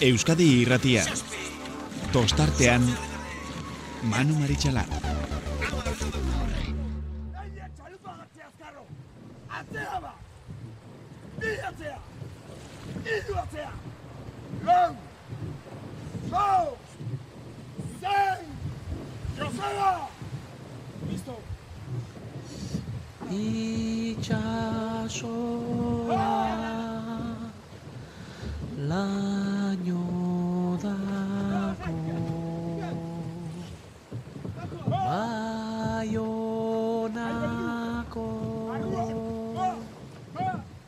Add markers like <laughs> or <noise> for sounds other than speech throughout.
Euskadi irratia. Tostartean, Manu Maritxalar. Atzea ba! Bi atzea! Iru atzea! Lau! Zau! Zein! Joseba! Listo! itxasoa laino dako baionako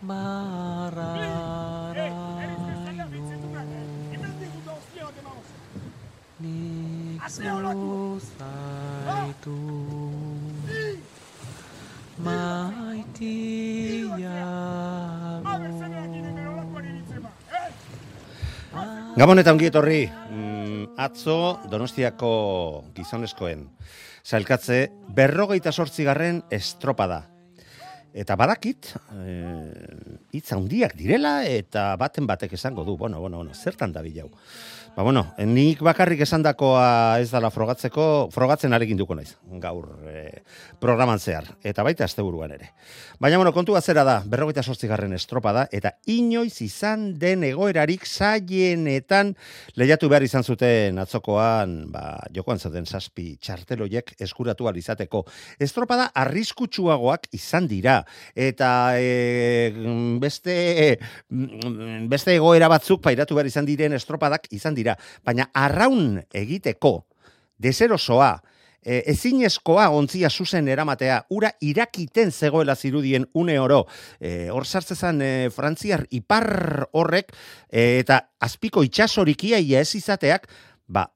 marraraino nik zuzaitu Gabon eta ongi etorri, mm, atzo Donostiako gizonezkoen zailkatze berrogeita sortzigarren estropada. Eta badakit, eh, hitz handiak direla eta baten batek esango du, bueno, bueno, bueno, zertan da bilau. Ba, bueno, nik bakarrik esandakoa ez dala frogatzeko, frogatzen arekin duko naiz, gaur eh, programan zehar, eta baita asteburuan ere. Baina, bueno, kontua zera da, berrogeita sortzigarren estropada, eta inoiz izan den egoerarik zaienetan lehiatu behar izan zuten atzokoan, ba, jokoan zaten zazpi txarteloiek eskuratu izateko. Estropada arriskutsuagoak izan dira, eta e, beste, mm, beste egoera batzuk pairatu behar izan diren estropadak izan dira, baina arraun egiteko, deserosoa, e, ezinezkoa ontzia zuzen eramatea, ura irakiten zegoela zirudien une oro, e, hor sartzezan e, frantziar ipar horrek, e, eta azpiko itxasorikia ia ez izateak, ba,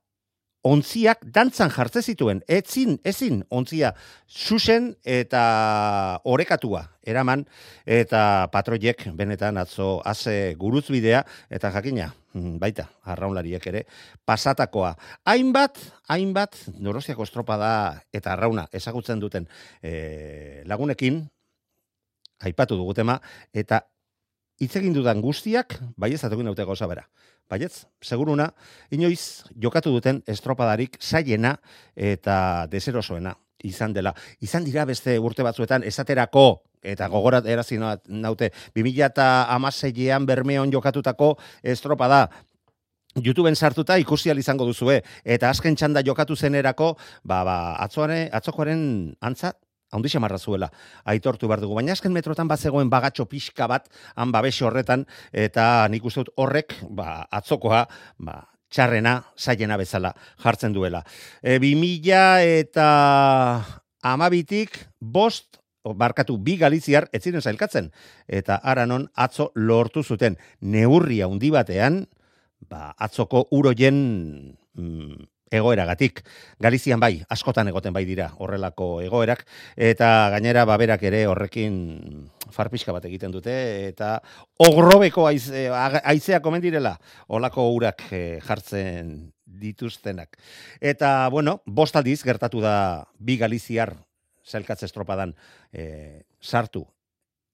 ontziak dantzan jartze zituen, etzin, ezin ontzia zuzen eta orekatua eraman, eta patroiek benetan atzo haze guruzbidea, eta jakina, mm, baita, arraunlariek ere, pasatakoa. Hainbat, hainbat, Dorostiako estropada eta arrauna ezagutzen duten e, lagunekin, aipatu dugu tema, eta hitz egin dudan guztiak, bai ez daute gauza bera. Baietz, seguruna, inoiz jokatu duten estropadarik zaiena eta deserosoena izan dela. Izan dira beste urte batzuetan esaterako eta gogorat erazi naute 2016ean Bermeon jokatutako estropada YouTubeen sartuta ikusi al izango duzue eta azken txanda jokatu zenerako ba ba atzoare atzokoaren antza haundi xamarra zuela, aitortu behar dugu. Baina azken metrotan bat zegoen bagatxo pixka bat, han babese horretan, eta nik uste dut horrek, ba, atzokoa, ba, txarrena, zaiena bezala jartzen duela. E, 2000 eta amabitik, bost, barkatu bi galiziar, ez ziren zailkatzen. Eta aranon, atzo lortu zuten neurria handi batean, ba, atzoko uroien mm, egoeragatik. Galizian bai, askotan egoten bai dira horrelako egoerak, eta gainera baberak ere horrekin farpiska bat egiten dute, eta ogrobeko aize, aizea komen direla, olako urak eh, jartzen dituztenak. Eta, bueno, bostaldiz gertatu da bi galiziar zelkatze estropadan eh, sartu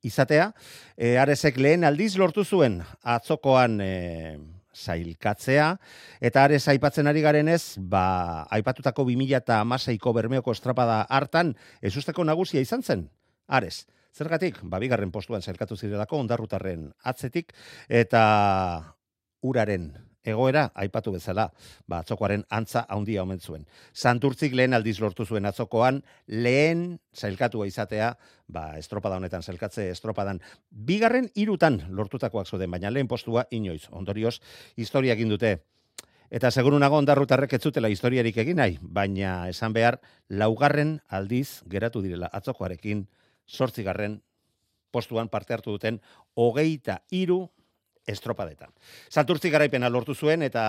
izatea. E, arezek lehen aldiz lortu zuen atzokoan e, zailkatzea, eta arez aipatzen ari garenez, ba, aipatutako 2000 eta amaseiko bermeoko estrapada hartan, ez usteko nagusia izan zen, arez. Zergatik, ba, bigarren postuan zailkatu zirelako, ondarrutarren atzetik, eta uraren egoera aipatu bezala, ba atzokoaren antza handia omen zuen. Santurtzik lehen aldiz lortu zuen atzokoan, lehen zailkatua izatea, ba estropada honetan zailkatze estropadan bigarren hirutan lortutakoak zuden, baina lehen postua inoiz. Ondorioz, historia egin dute. Eta seguru nago ondarrutarrek ez zutela historiarik egin nahi, baina esan behar laugarren aldiz geratu direla atzokoarekin sortzigarren postuan parte hartu duten hogeita hiru estropadetan. Santurtzi garaipena lortu zuen eta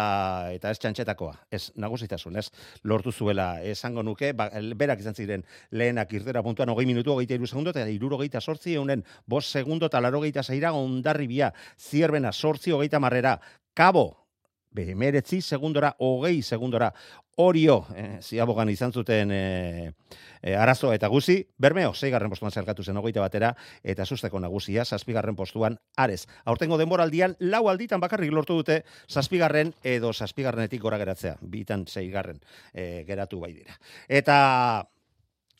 eta ez txantxetakoa, ez nagusitasun, ez lortu zuela esango nuke, ba, berak izan ziren lehenak irtera puntuan hogei minutu, hogeita iru segundo, eta iruro geita sortzi, eunen bos segundo eta laro geita zaira ondarribia, zierbena sortzi hogeita marrera, kabo, behemeretzi segundora, hogei segundora, Orio, eh, ziabogan izan zuten eh, eh, arazo eta guzi, Bermeo, zeigarren postuan zerkatu zen hogeita batera, eta susteko nagusia, zazpigarren postuan Ares. Aurtengo denboraldian, lau alditan bakarrik lortu dute, zazpigarren edo zazpigarrenetik gora geratzea, bitan zeigarren eh, geratu bai dira. Eta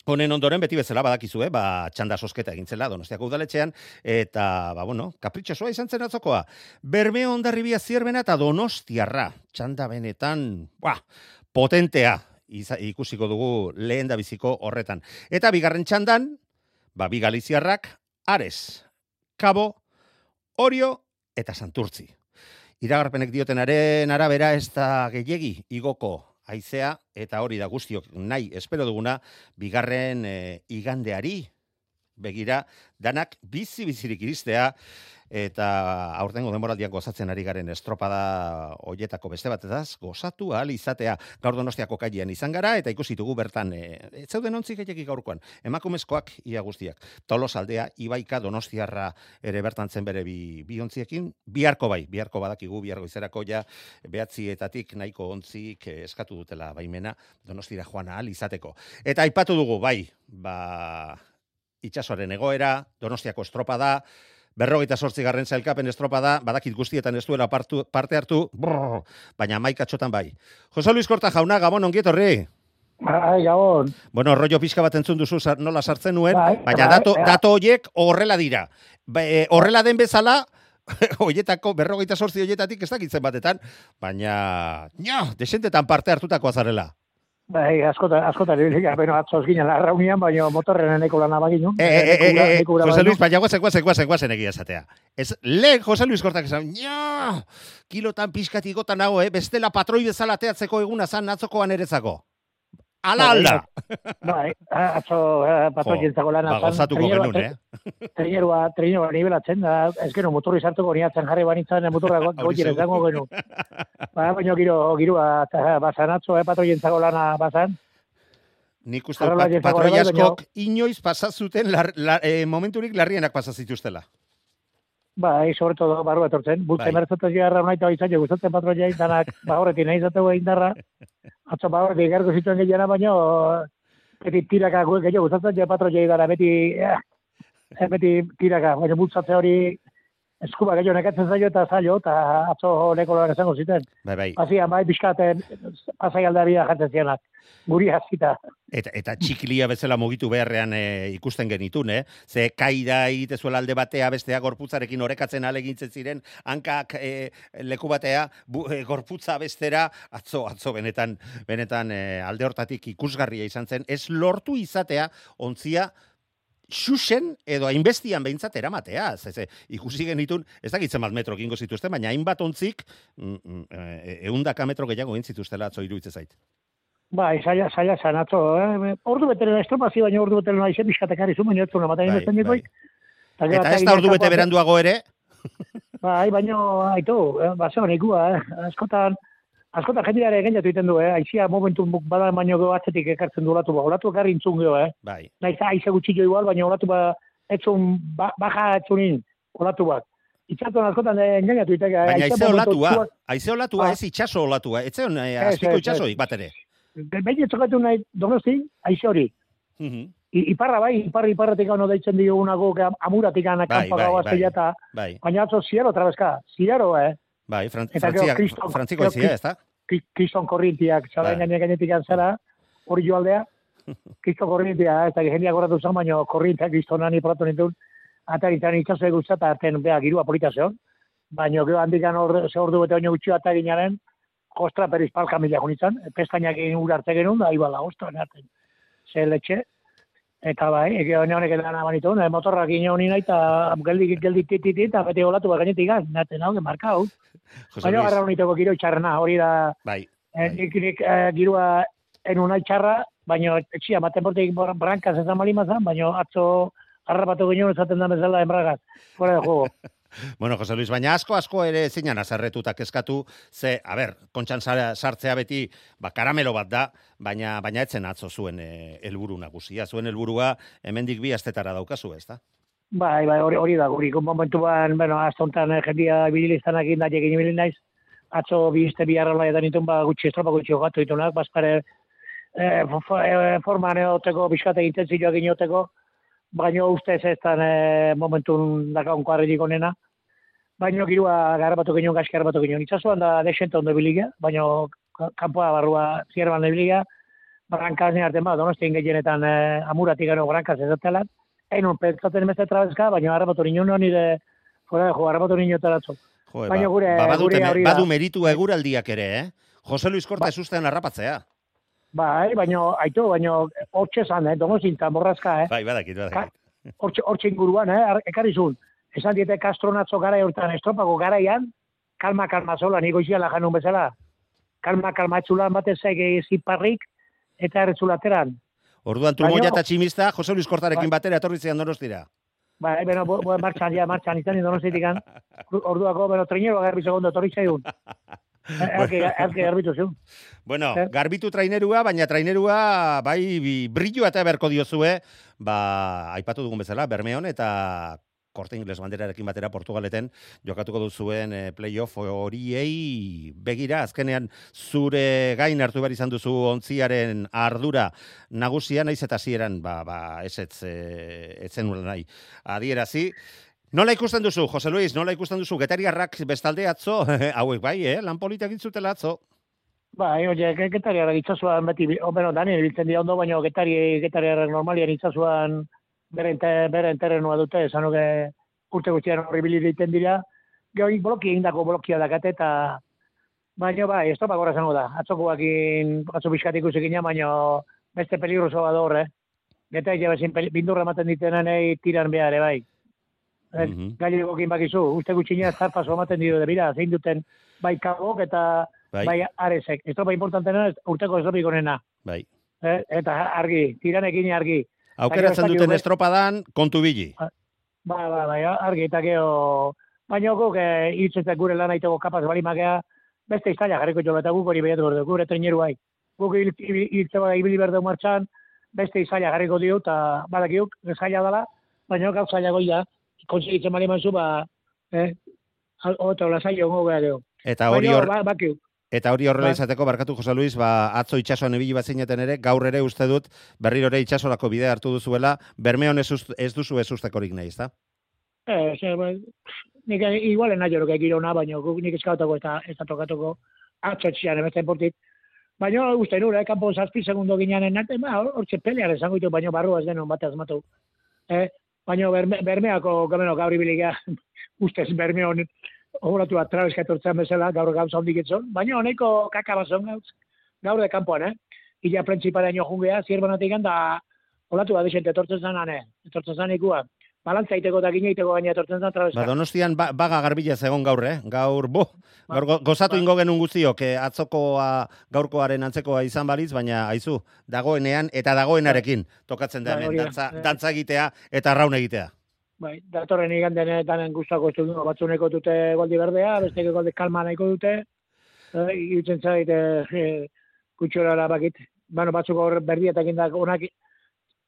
Honen ondoren beti bezala badakizu, eh? ba, txanda sosketa egin zela Donostiako udaletxean eta ba bueno, kapritxosoa izan zen atzokoa. Bermeo ondarribia zierbena eta Donostiarra. Txanda benetan, ba, potentea ikusiko dugu lehen da biziko horretan. Eta bigarren txandan, ba, bi galiziarrak, Ares, Kabo, Orio eta Santurtzi. Iragarpenek diotenaren arabera ez da gehiegi igoko haizea eta hori da guztiok nahi espero duguna bigarren e, igandeari begira danak bizi bizirik iristea eta aurtengo denboraldian gozatzen ari garen estropada hoietako beste batetaz gozatu ahal izatea. Gaur donostiako kailean izan gara eta ikusi dugu bertan e, ez zeuden ontzi gehiagik gaurkoan emakumezkoak ia guztiak. Tolosaldea ibaika donostiarra ere bertan zen bere bi, bi ontziekin. Biharko bai biharko badakigu biharko izerako ja behatzietatik nahiko ontzik eh, eskatu dutela baimena donostira joan ahal izateko. Eta aipatu dugu bai ba itxasoaren egoera, donostiako estropada, berrogeita sortzigarren zailkapen estropada, badakit guztietan ez duela partu, parte hartu, brrr, baina maikatxotan bai. Jose Luis Korta jauna, Gabon ongietorri. Bai, gabon. Bueno, rollo pixka bat entzun duzu nola sartzen nuen, Bai, baina bai, dato, bai. dato hoiek horrela dira. Ba, e, horrela den bezala, <laughs> hoietako, berrogeita sortzi hoietatik ez dakitzen batetan, baina, ja, desentetan parte hartutakoa zarela. Bai, askotan, askotan, ibili, beno, atzoz ginen arraunian, baina motorren eneko lana baginu. E, e, e, e, e, Jose Luis, baina guazen, guazen, guazen, guazen egia esatea. Ez, lehen Jose Luis Kortak esan, ja, kilotan pixkat igotan nago, eh? bestela patroi bezala teatzeko eguna zan atzokoan erezako. Ala alda. Bai, a- atzo, eh, patroientzako lana. Ba, gozatuko genuen, eh? Treinerua, treinerua nivelatzen, da, ez gero motorri sartuko niatzen jarri banitzen motorra <laughs> Hori goiera seguru. izango genu. Ba, baina giro, girua, eta basan atzo, eh, patroientzako lana basan. Nik uste pat, patroi ere bai, askok inoiz pasazuten lar, lar, eh, momenturik larrienak pasazituztela. Bai, sobre todo, barru etortzen. Bultze Bai. bai. jarra nahi izan, jo, gustatzen patroia izanak, ba horretik nahi izateko indarra. <laughs> Atzo ba horretik garko zituen gehiana, baina beti tiraka gu- gehiago gustatzen jo patroia idara, beti, eh, eh, beti tiraka, baina bultzatze hori eskuba gehiago nekatzen zaio eta zailo, eta atzo leko lorak esango ziten. Bai, bai. Hazian, bai, bizkaten, pasai aldabia jatzen zianak, guri hasita. Eta, eta txikilia bezala mugitu beharrean e, ikusten genitun, eh? Ze kaida egitezuela alde batea bestea gorputzarekin orekatzen alegintzen ziren, hankak e, leku batea, bu, e, gorputza bestera, atzo, atzo benetan, benetan e, alde hortatik ikusgarria izan zen, ez lortu izatea ontzia xuxen edo hainbestian behintzat eramatea. Ze, ze, ikusi genitun, ez dakitzen bat metro egingo zituzten, baina hainbat ontzik, mm, mm, e, eundaka metro gehiago egin zituztela atzo iruditzen zait. Bai, saia, saia zan atzo, eh? Ordu beteren estropazio, baina ordu beteren nahi bizkatekari zu, baina ez zuen, ematen Bai, ez bai, Eta ez da ordu bete beranduago ere, Bai, baino, aitu, eh, baso nekua, eh? askotan, askotan jendeare gainatu egiten du, eh? Aizia momentu bada baino gero atzetik ekartzen du olatu, ba, olatu ekarri intzun gero, eh? bai, Naiz aize gutxillo igual, baina olatu ba, etzun, ba, baja etzunin, olatu bat. Itxatuan askotan eh, engainatu egiten. Baina aize olatua, aize olatua, Ah. ez itxaso olatua, ez zeon eh, azpiko ez, itxasoik bat ere. Behin etzokatu nahi, donosti, aize hori. Mhm, I, iparra bai, iparra iparratik gano deitzen diogunako, amuratik gana Bai, kanpa bai, bai. eta, Bai, baina atzo ziaro trabezka, ziaro, eh? Bai, fran, Eta gero frantzia, Kriston- frantziko aizia, ez da? Kriston korrintiak, zara Bai. gainetik gainetik antzara, hori joaldea, <laughs> kriston korrintia, ez da jendeak horretu zen, baina korrintiak kristonan ipratu nintun, ataritan itxaso eguzta, eta arten, beha, girua polita zeon, baina gero handikan hor, ze ordu bete baino gutxi ataginaren, ostra periz palka mila junitzen, pestainak egin ura arte genuen, da, ibala, ostra, nerten, ze letxe, eta bai, ege hone honek edan abanitu, ne, motorrak ino honi nahi, eta geldi, geldi tititi, eta bete olatu bat gainetik gaz, nerten hau, markau, Jose baina Luis, garra honiteko giro txarrena, hori da, bai, Eh, nik, nik eh, girua enun nahi txarra, baina etxia, maten bortik brankaz ez da malimazan, baina atzo harrapatu ginen esaten da bezala enbragaz. Fuera de juego. <laughs> Bueno, Jose Luis, baina asko asko ere zinan azarretuta kezkatu, ze, a ber, kontxan sar- sartzea beti, ba, karamelo bat da, baina baina etzen atzo zuen eh, helburu nagusia, zuen helburua hemendik bi astetara daukazu, ez da? bai, bai, hori, hori da, guri, momentuan, bueno, astontan eh, jendia indatik egin ibili naiz, atzo bi izte bi arrela edan itun, ba, gutxi estropa gutxi jogatu ditunak, bazpare e, fo- fo- e, forman eoteko, biskate intentzioak inoteko, baina ustez ez dan e, momentun dakaunko arredik onena. Baina girua garabatu ginen, gaski garabatu ginen. Itxasuan da desente ondo biliga, baina ka- kanpoa barrua zierban biliga, Brankazen arte ma, donostin gehienetan e, amuratik gano brankaz ez dutela. Egin un pentsatzen emezte trabezka, baina harrapatu ninen nire, fuera de jo, harrapatu ninen taratzo. Jo, Baina ba- gure- ba, badute, gure badu meritu eguraldiak ere, eh? Jose Luis Korta Ba- harrapatzea. Bai, baina, aitu, baina, hortxe zan, eh, donostin eta borrazka, eh. Bai, badakit, badakit. hortxe, hortxe inguruan, eh, ar- ekarri zuen. Esan diete kastronatzo gara urtan estropako garaian, kalma, kalma zola, niko iziala janun bezala. Kalma, kalma etzulan batez ege ziparrik, eta erretzulateran. Orduan trumoia eta tximista Jose Luis Kortarekin Bai. batera etorri zian donostira. Ba, beno, bo, bo, martxan, ja, martxan, izan donostitik an. Orduako, beno, trinero garbi segundo, torri zaigun. <laughs> Erke garbitu zuen. Bueno, Eh? garbitu trainerua, baina trainerua bai brilloa eta beharko diozue, ba, aipatu dugun bezala, Bermeon eta korte ingles banderarekin batera Portugaleten jokatuko duzuen e, playoff horiei begira, azkenean zure gain hartu behar izan duzu ontziaren ardura nagusia, naiz eta zieran, ba, ba, ez ez, e, ez zenuen nahi, adierazi, Nola ikusten duzu, Jose Luis, nola ikusten duzu, getariarrak bestalde atzo, <laughs> hauek bai, eh? lan politak intzutela atzo. Ba, oie, ge- getariarrak itzazuan beti, bi- o, beno, Daniel biltzen dira ondo, baina getari, getariarrak normalian itzazuan beren, te, beren terrenua dute, esanuke urte guztian horri biliten dira, gero bloki egindako blokia dakate, eta baina bai, ez topak horra zango da, atzokoakin, atzo pixkat ikusi gina, baina beste peligroso bat hor, eh? Geta egin bindurra ematen ditenenei tiran behar, eh, bai. Eh, Mhm. Gailegokin bakizu, uste gutxina zarpazo ematen dio, bira, zein duten bai kabok eta Bai, bai, arezek. Estropa importantena ez urteko estropik onena. bai. Eh? Eta argi, tiranekin argi. Aukeratzen ez duten estropadan, kontu bili. Ba, ba, bai, argi, eta geho... Baina guk eh, hiltzetak gure lan aiteko kapaz bali magea, beste iztaila jarriko jola eta guk hori behiatu berdu, gure traineru bai. Guk hil- hil- hiltze bada ibili berdeu martxan, beste iztaila jarriko dio, eta badakiuk, zaila dela, baina gau zaila goia, konsegitzen bali manzu, ba, eh, hobeto lasai ongo gara geho. Eta hori hor, ba, eta hori horrela Bai. izateko barkatu Jose Luis, ba atzo itsasoan ibili bazineten ere, gaur ere uste dut berriro ere itsasorako bidea hartu duzuela, Bermeon ez, ust- ez duzu ez ustekorik nahi, ezta? Eh, ze, ba, nik igualen nahi jorok egirona, baina guk nik eskautako eta ez da tokatuko atzo txian emezten portik. Baina uste nure, eh, kanpo zazpi segundo gineanen arte, ba, hor txe pelear esango ditu, baina barrua ez denon bat azmatu. Eh, baina berme, bermeako gameno gaur ibiliga, ustez bermeon horatu bat trabeska etortzen bezala, gaur gauza hondik etzon, baina honeko kakabazon gauz, gaur de kanpoan, eh? Ila prentziparen jo jungea, zierbanatik da, olatu bat desente etortzen zanan, eh? Etortzen zan ikua. Balantza iteko eta gine iteko gaina etortzen zan trabeska. Ba, Donostian ba, baga garbila zegon gaur, eh? Gaur, bo, Ba, gaur go- gozatu ba. ingo genuen guztiok, eh, atzokoa gaurkoaren antzekoa izan balitz, baina aizu, dagoenean eta dagoenarekin tokatzen da Ba, hemen, da. dantza, Eh. dantza egitea eta raun egitea. Bai, datorren iganden danen gustako estudio batzuneko dute goldi berdea, beste goldi kalma nahiko dute. Eh, irutzen zait eh, eh, kutxorara bakit. Bueno, batzuk hor berdietak indak onak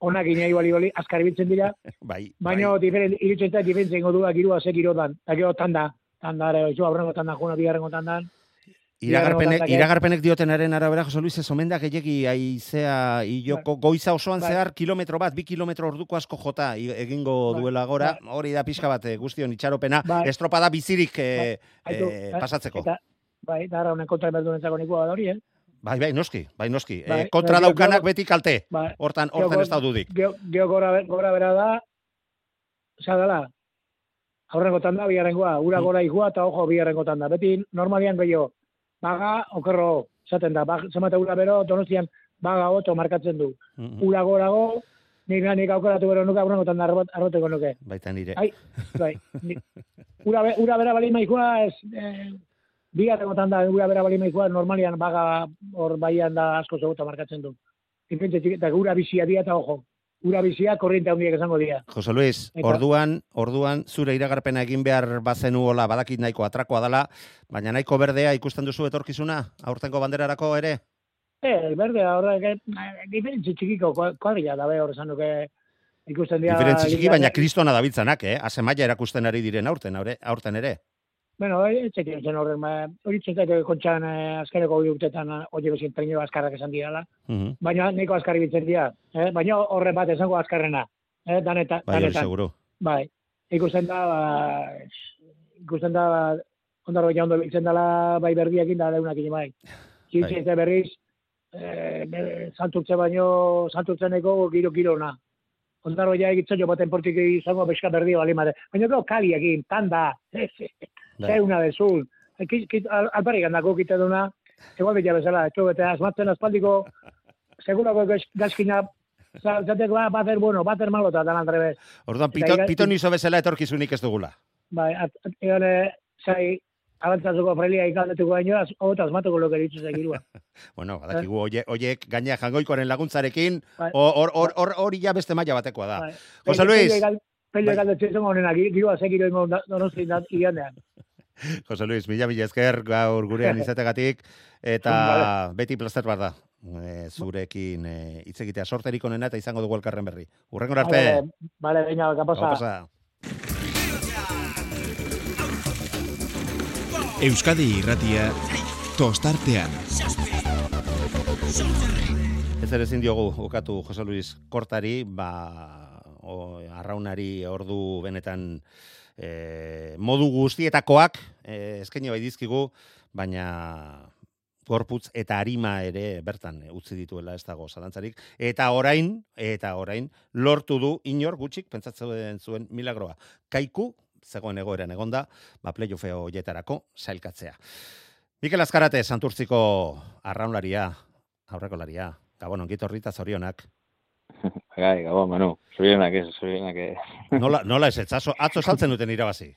onak inai bali bali azkar ibiltzen dira, <laughs> Bai, baina bai. diferen irutzen zait diferentzia ingo du girua ze girodan. Da gero tanda, tanda ere, izu aurrengo tanda juna bigarrengo tandan. Iragarpenek, Bigarren iragarpenek diotenaren arabera, Jose Luis, ez omen da gehiagi aizea iloko goiza osoan Bai. zehar kilometro bat, bi kilometro orduko asko jota egingo Bai. duela gora, hori da pixka bat eh, guztion itxaropena, Bai. estropada bizirik eh, eh, eh, pasatzeko. Eta, bai, da honen kontra berdunentzako nikua da hori, eh? Bai, bai, noski, bai, noski. Bai, eh, kontra bai, daukanak beti kalte, Bai, hortan, hortan ez daududik. Geo, geo gora, gora bera da, oza dela, aurrengo tanda, bigarrengoa, ura Mm. gora ikua eta ojo bigarrengo tanda. Beti normalian gehiago, baga, okerro, zaten da, bag, zemate ura bero, donostian, baga oto markatzen du. Mhm. Ura gorago, nik, nik aukeratu bero nuke, aurrengo tanda arrot, arroteko nuke. Baita nire. Ai, bai, ni- ura, ura bera bali maikua, ez, eh, bigarrengo tanda, ura bera bali maikua, normalian baga hor baian da asko zegoeta markatzen du. Txiki- eta ura bizia dia eta ojo. Ura bizia korriente handiak esango dira. Jose Luis, Eta- orduan, orduan zure iragarpena egin behar bazenu hola badakit nahiko atrakoa dela, baina nahiko berdea ikusten duzu etorkizuna, aurtengo banderarako ere? Eh, berde, horrek, diferentzi txikiko kua- kuadrilla dabe hor esan duke ikusten dira. Diferentzi txiki, baina kristona dabiltzanak, eh? Azemaia erakusten ari diren aurten, aurten ere. Bueno, ez zekien zen horren, ba, hori txetak kontxan eh, azkareko hori urtetan hori bezin trenio azkarrak esan dirala, Mhm. baina neko azkarri bitzen dira, eh? baina horren bat esango azkarrena, eh? daneta, Bai, danetan. seguru. Bai, ikusten da, ba, ikusten da, ba, ondarro ja ondo biltzen dela bai berdiakin da leunakin bai. Txintxe eta berriz, eh, santurtze baino, santurtzeneko giro-girona. Ondarro ja egitzen jo baten portik izango beska berdi bali mate. Baina gero kaliekin, tanda, <laughs> Bai. Zeuna bezul. Kit, kit, al- alparrik handako kite duna, egon bila bezala, etxo, eta asmatzen aspaldiko, <laughs> segurako za- zateko, ba, bater bueno, bater malo, eta dan aldrebez. Orduan, Eta pito, iga- pitonizo bezala etorkizunik ez dugula. Bai, egon, eh, zai, abantzazuko frelia ikaldetuko baino, az, hota asmatuko lo que ditzu segirua. <laughs> Bueno, badakigu oie, oiek gaina jangoikoren laguntzarekin, Bai. hor hor- hor- hor- hori ja beste maila batekoa da. Bai. Jose Luis, Pello Bai. egaldetzen zen honenak, girua segiro ingo donosti iganean. <laughs> <laughs> Jose Luis, mila mila esker gaur gurean <laughs> izategatik, eta beti plazer bat da. E, zurekin e, hitz egitea sorterik onena eta izango dugu elkarren berri. Urrengo arte. Vale, vale, venga, Hau kapasa. pasa. Euskadi irratia tostartean. Ez ere ezin diogu ukatu Jose Luis Kortari, ba, o, arraunari ordu benetan e, modu guztietakoak e, eskaini bai dizkigu, baina gorputz eta arima ere bertan utzi dituela ez dago zalantzarik. Eta orain, eta orain, lortu du inor gutxik pentsatzen zuen milagroa. Kaiku, zegoen egoeran egonda, ba playoffeo hoietarako sailkatzea. Mikel Azkarate, Santurtziko arraunlaria, aurrekolaria, Gabon, ongit horrita zorionak. <laughs> Gai, gabo, Manu. Zorionak ez, zorionak ez. Nola, nola ez etzazo, atzo <laughs> saltzen duten irabazi.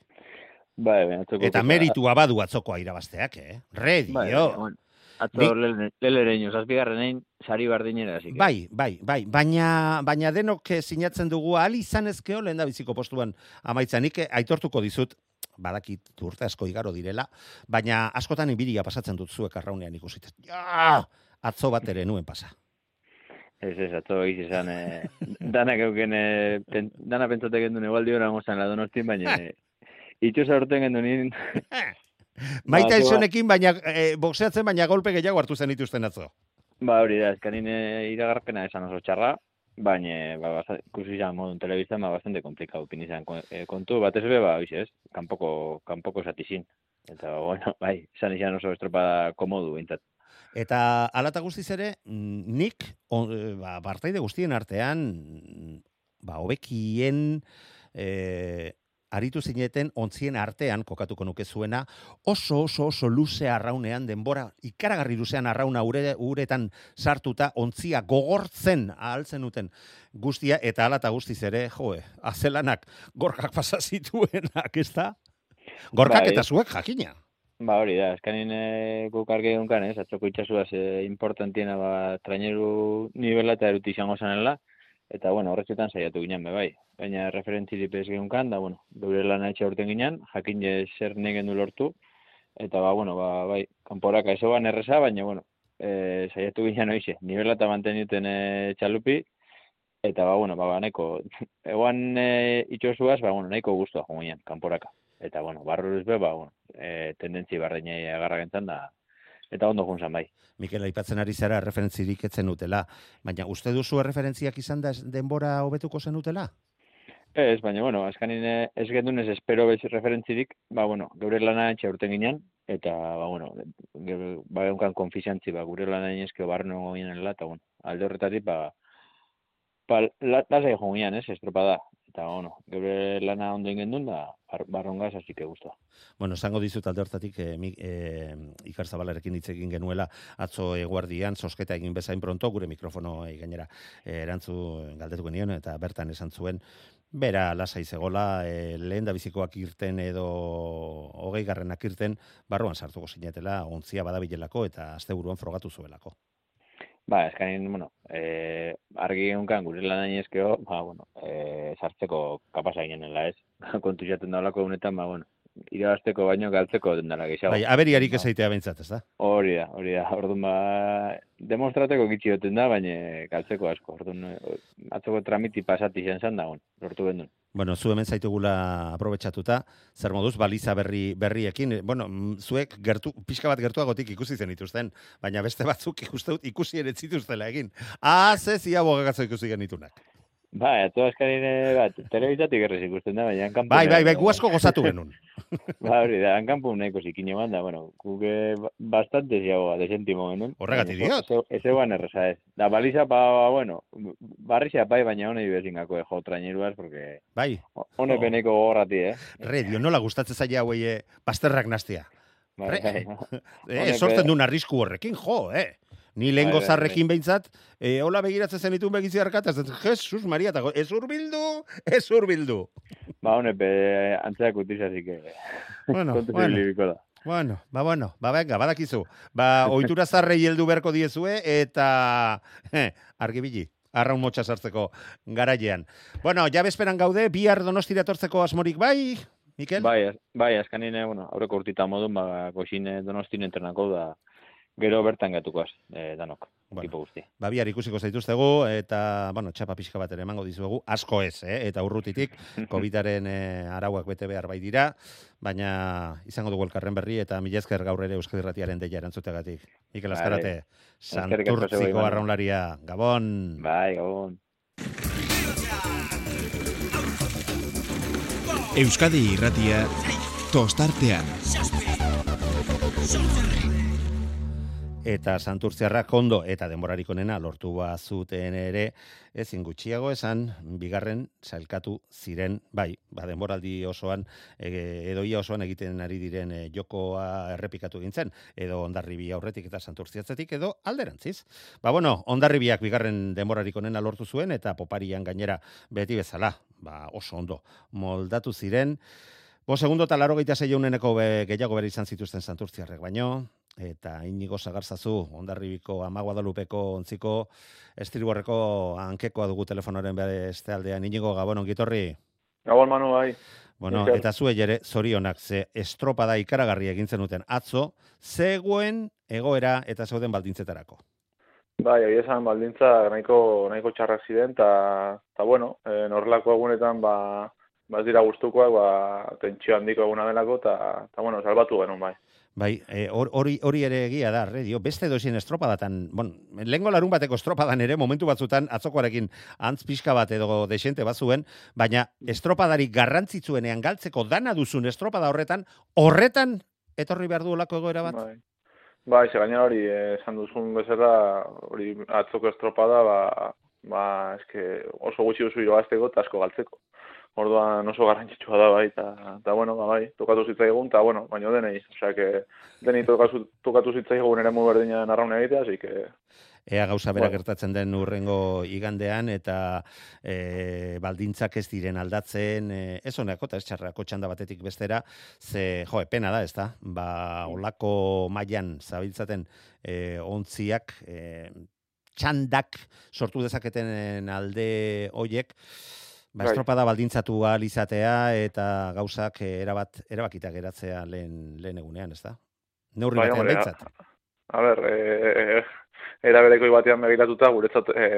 Bai, bai, atzoko Eta meritua badu atzokoa irabazteak, eh? Redio. Bai, bueno. Atzo Bi- lelereño, zazpigarrenein, sari bardinera, así que. Bai, bai, bai, baina, baina denok eh, sinatzen dugu ahal izan ezkeo lehen da biziko postuan amaitza nik eh, aitortuko dizut, badakit urte asko igaro direla, baina askotan ibiria pasatzen dut zuek arraunean ikusit. Ja, atzo bat ere nuen pasa. Ez, ez, atzo egiz izan, eh, danak euken, eh, pen, dana pentsate gendun egualdi hori gozan la donostin, baina eh, itxosa urten gendun nien, <laughs> Maita ba- esonekin, baina eh, boxeatzen, baina golpe gehiago hartu zen dituzten atzo. ba hori da, eskanin eh, iragarpena esan oso txarra, baina, ba, basa, ikusi izan modun telebiztan, ba, bastante komplikau pin izan kon- eh, kontu, batez be, ba, oiz ez, kanpoko, kanpoko zatizin. Eta, bueno, bai, izan izan oso estropada komodu, bintzat. Eta alata guztiz ere, mm, nik, on, eh, ba, partaide guztien artean, mm, ba, hobekien, eh, aritu zineten ontzien artean kokatuko nuke zuena, oso oso oso luze arraunean denbora, ikaragarri luzean arrauna ure, uretan sartuta ontzia gogortzen ahaltzen duten guztia, eta alata guztiz ere, joe, azelanak gorkak pasa zituenak, ez da? Gorkak Bai. eta zuek jakina. Ba hori da, eskanin e, guk argi egunkan, ez, atzoko itxasuaz e, importantiena ba, traineru nivela eta eruti izango zanela, eta bueno, horretzetan saiatu ginen be bai. Baina referentzirik ez geunkan, da bueno, geure lana etxe urten ginen, jakin je zer negen du lortu, eta ba, bueno, ba, bai, kanporaka eso ban erresa, baina bueno, e, saiatu ginen hoize, nivela eta mantenuten e, txalupi, eta ba, bueno, ba, ba nahiko, <laughs> eguan e, itxosuaz, ba, bueno, nahiko guztua ginen, kanporaka. Eta, bueno, barruruz be, ba, bueno, e, tendentzi bardinei agarra gentzan da, eta ondo junzan bai. Mikel aipatzen ari zara referentzirik etzen utela, baina uste duzu referentziak izan da denbora hobetuko zen utela? Ez, baina, bueno, azkanin eh, ez gendun ez espero bez referentzirik, ba, bueno, geure lana etxe urten ginen, eta, ba, bueno, geure, ba, eunkan konfizantzi, ba, gure lana inezkeo barren egongo ginenela, eta, bueno, alde horretatik, ba, ba, la, lasai joan ginen, ez, estropada. Eta, bueno, geure lana ondo ingen da, bar, barrongaz, así que guztua. Bueno, esango dizut alde hortatik e, mi, e, Ikar Zabalarekin hitz egin genuela atzo eguardian sosketa egin bezain pronto gure mikrofono gainera e, erantzu galdetu genion eta bertan esan zuen bera lasai zegola e, lehen da bizikoak irten edo hogei garrenak irten barruan sartuko sinetela ontzia badabilelako eta asteburuan frogatu zuelako. Ba, eskanin, bueno, eh, argi egunkan gure lan inezkeo, ba, bueno, eh, sartzeko kapasa ginenela, ez? <laughs> Kontu jaten da olako honetan, ba, bueno, irabasteko baino galtzeko dendala gehiago. Bai, aberiarik ez aitea behintzat, ez da? Hori da, hori da. Orduan ba, demostrateko gitxi da, baina galtzeko asko. Orduan, eh, atzoko tramiti pasati zen zan dagoen, lortu bendun. Bueno, zu hemen zaitugula aprobetxatuta, zer moduz, baliza berri, berriekin, bueno, mm, zuek gertu, pixka bat gertuagotik ikusi zen ituzten, baina beste batzuk dut ikusi ere zituztela egin. Ah, ze zia bogakatzo ikusi genitunak. Bai, atu askarin bat, telebizatik errez ikusten da, baina hankampu... Bai, bai, bai, gu asko gozatu genuen. <laughs> Ba, hori da, hankampu nahiko zikin eman da, bueno, guke bastante ziago, desentimo genuen. Horregatik diot. Ez eguan erreza ez. Da, baliza, ba, ba, bueno, barrizia bai, baina honei bezingako, eh, jo, traineruaz, porque Bai, hone peneko gogorrati, eh? redio, nola gustatzen zaila hauei eh, pasterrak nastia. Bai, bai. <laughs> Eh, sortzen eh, duen arrisku horrekin, jo, eh. Ni lehen Bai, bai, gozarrekin behintzat, eh, hola begiratzen zen itun begizi harkat, ez Jesus Maria, eta ez urbildu, ez urbildu. Ba, hone, pe, antzeak utizazik, eh, Bueno, bueno. Bueno, ba, bueno, ba, venga, badakizu. Ba, ohitura zarrei heldu beharko diezue, eta, eh, argibili, arraun motxa sartzeko garailean. Bueno, ja bezperan gaude, bihar donostira etortzeko asmorik bai, Mikel? Bai, bai, azkanine, bueno, aurreko urtita modun, ba, goxine donostin entrenako da, gero bertan gatukoaz, eh, danok, Bueno. tipo guzti. Ba, bihar ikusiko zaituztegu, eta, bueno, txapa pixka bat ere emango dizuegu, asko ez, eh? eta urrutitik, <laughs> COVIDaren eh, arauak bete behar bai dira, baina izango dugu elkarren berri, eta mila esker gaur ere Euskadi Irratiaren deia erantzutegatik. Mikel. Azkarate, Santurtziko arraunlaria, Gabon! Bai, gabon. Euskadi Irratia tostartean. Eta Santurtziarrak ondo eta denborarik onena lortu bazuten ere ezin gutxiago esan bigarren sailkatu ziren bai ba denboraldi osoan e, edo ia osoan egiten ari diren e, jokoa errepikatu gintzen edo Hondarribi aurretik eta Santurtziatzetik edo alderantziz. Ba bueno Hondarribiak bigarren denborarik onena lortu zuen eta poparian gainera beti bezala ba oso ondo moldatu ziren Bo segundo eta laro gehiago zeioneneko be, gehiago bere izan zituzten santurtziarrek baino, eta inigo zagartzazu, ondarribiko ama Guadalupeko ontziko estriborreko hankekoa dugu telefonoren beste aldean. Inigo gabon ongitorri. Gabon Manu, bai. Bueno, Mikel. eta zuei ere zorionak ze estropada ikaragarri egin zenuten atzo, zegoen egoera eta zeuden baldintzetarako. Bai, egia esan baldintza nahiko, nahiko txarrak ziren, eta, ta bueno, e, norrelako egunetan, ba, ba ez dira gustukoak, ba, tentsio handiko eguna delako, eta, ta bueno, salbatu genuen, bai. Bai, e, hor- hori hori ere egia da, redio, beste dozien estropadatan, bon, lehengo larun bateko estropadan ere, momentu batzutan, atzokoarekin antz pixka bat edo desente bazuen, baina estropadari garrantzitsuenean galtzeko dana duzun estropada horretan, horretan etorri behar duolako egoera bat? Bai, bai ze gainera hori, eh, esan duzun bezala, hori atzoko estropada, ba, ba, eske oso gutxi duzu irabazteko eta asko galtzeko. Orduan oso garrantzitsua da bai, eta, eta bueno, ba, bai, tokatu zitzaigun, eta bueno, baino denei, osea, que denei tokatu, tokatu zitzaigun ere mu berdinan arraun egitea, así que, Ea gauza bera Bueno. gertatzen den urrengo igandean eta e, baldintzak ez diren aldatzen, e, ez honako eta ez txarrako txanda batetik bestera, ze, jo, pena da, ez da? Ba, olako mailan zabiltzaten e, ontziak, e, txandak sortu dezaketen alde hoiek, ba, Bai. estropada baldintzatu ahal izatea eta gauzak e, erabat, erabakita geratzea lehen, lehen egunean, ez da? Neurri Bai, batean hombre, behintzat. A ber, e, era bereko batean begiratuta guretzat e,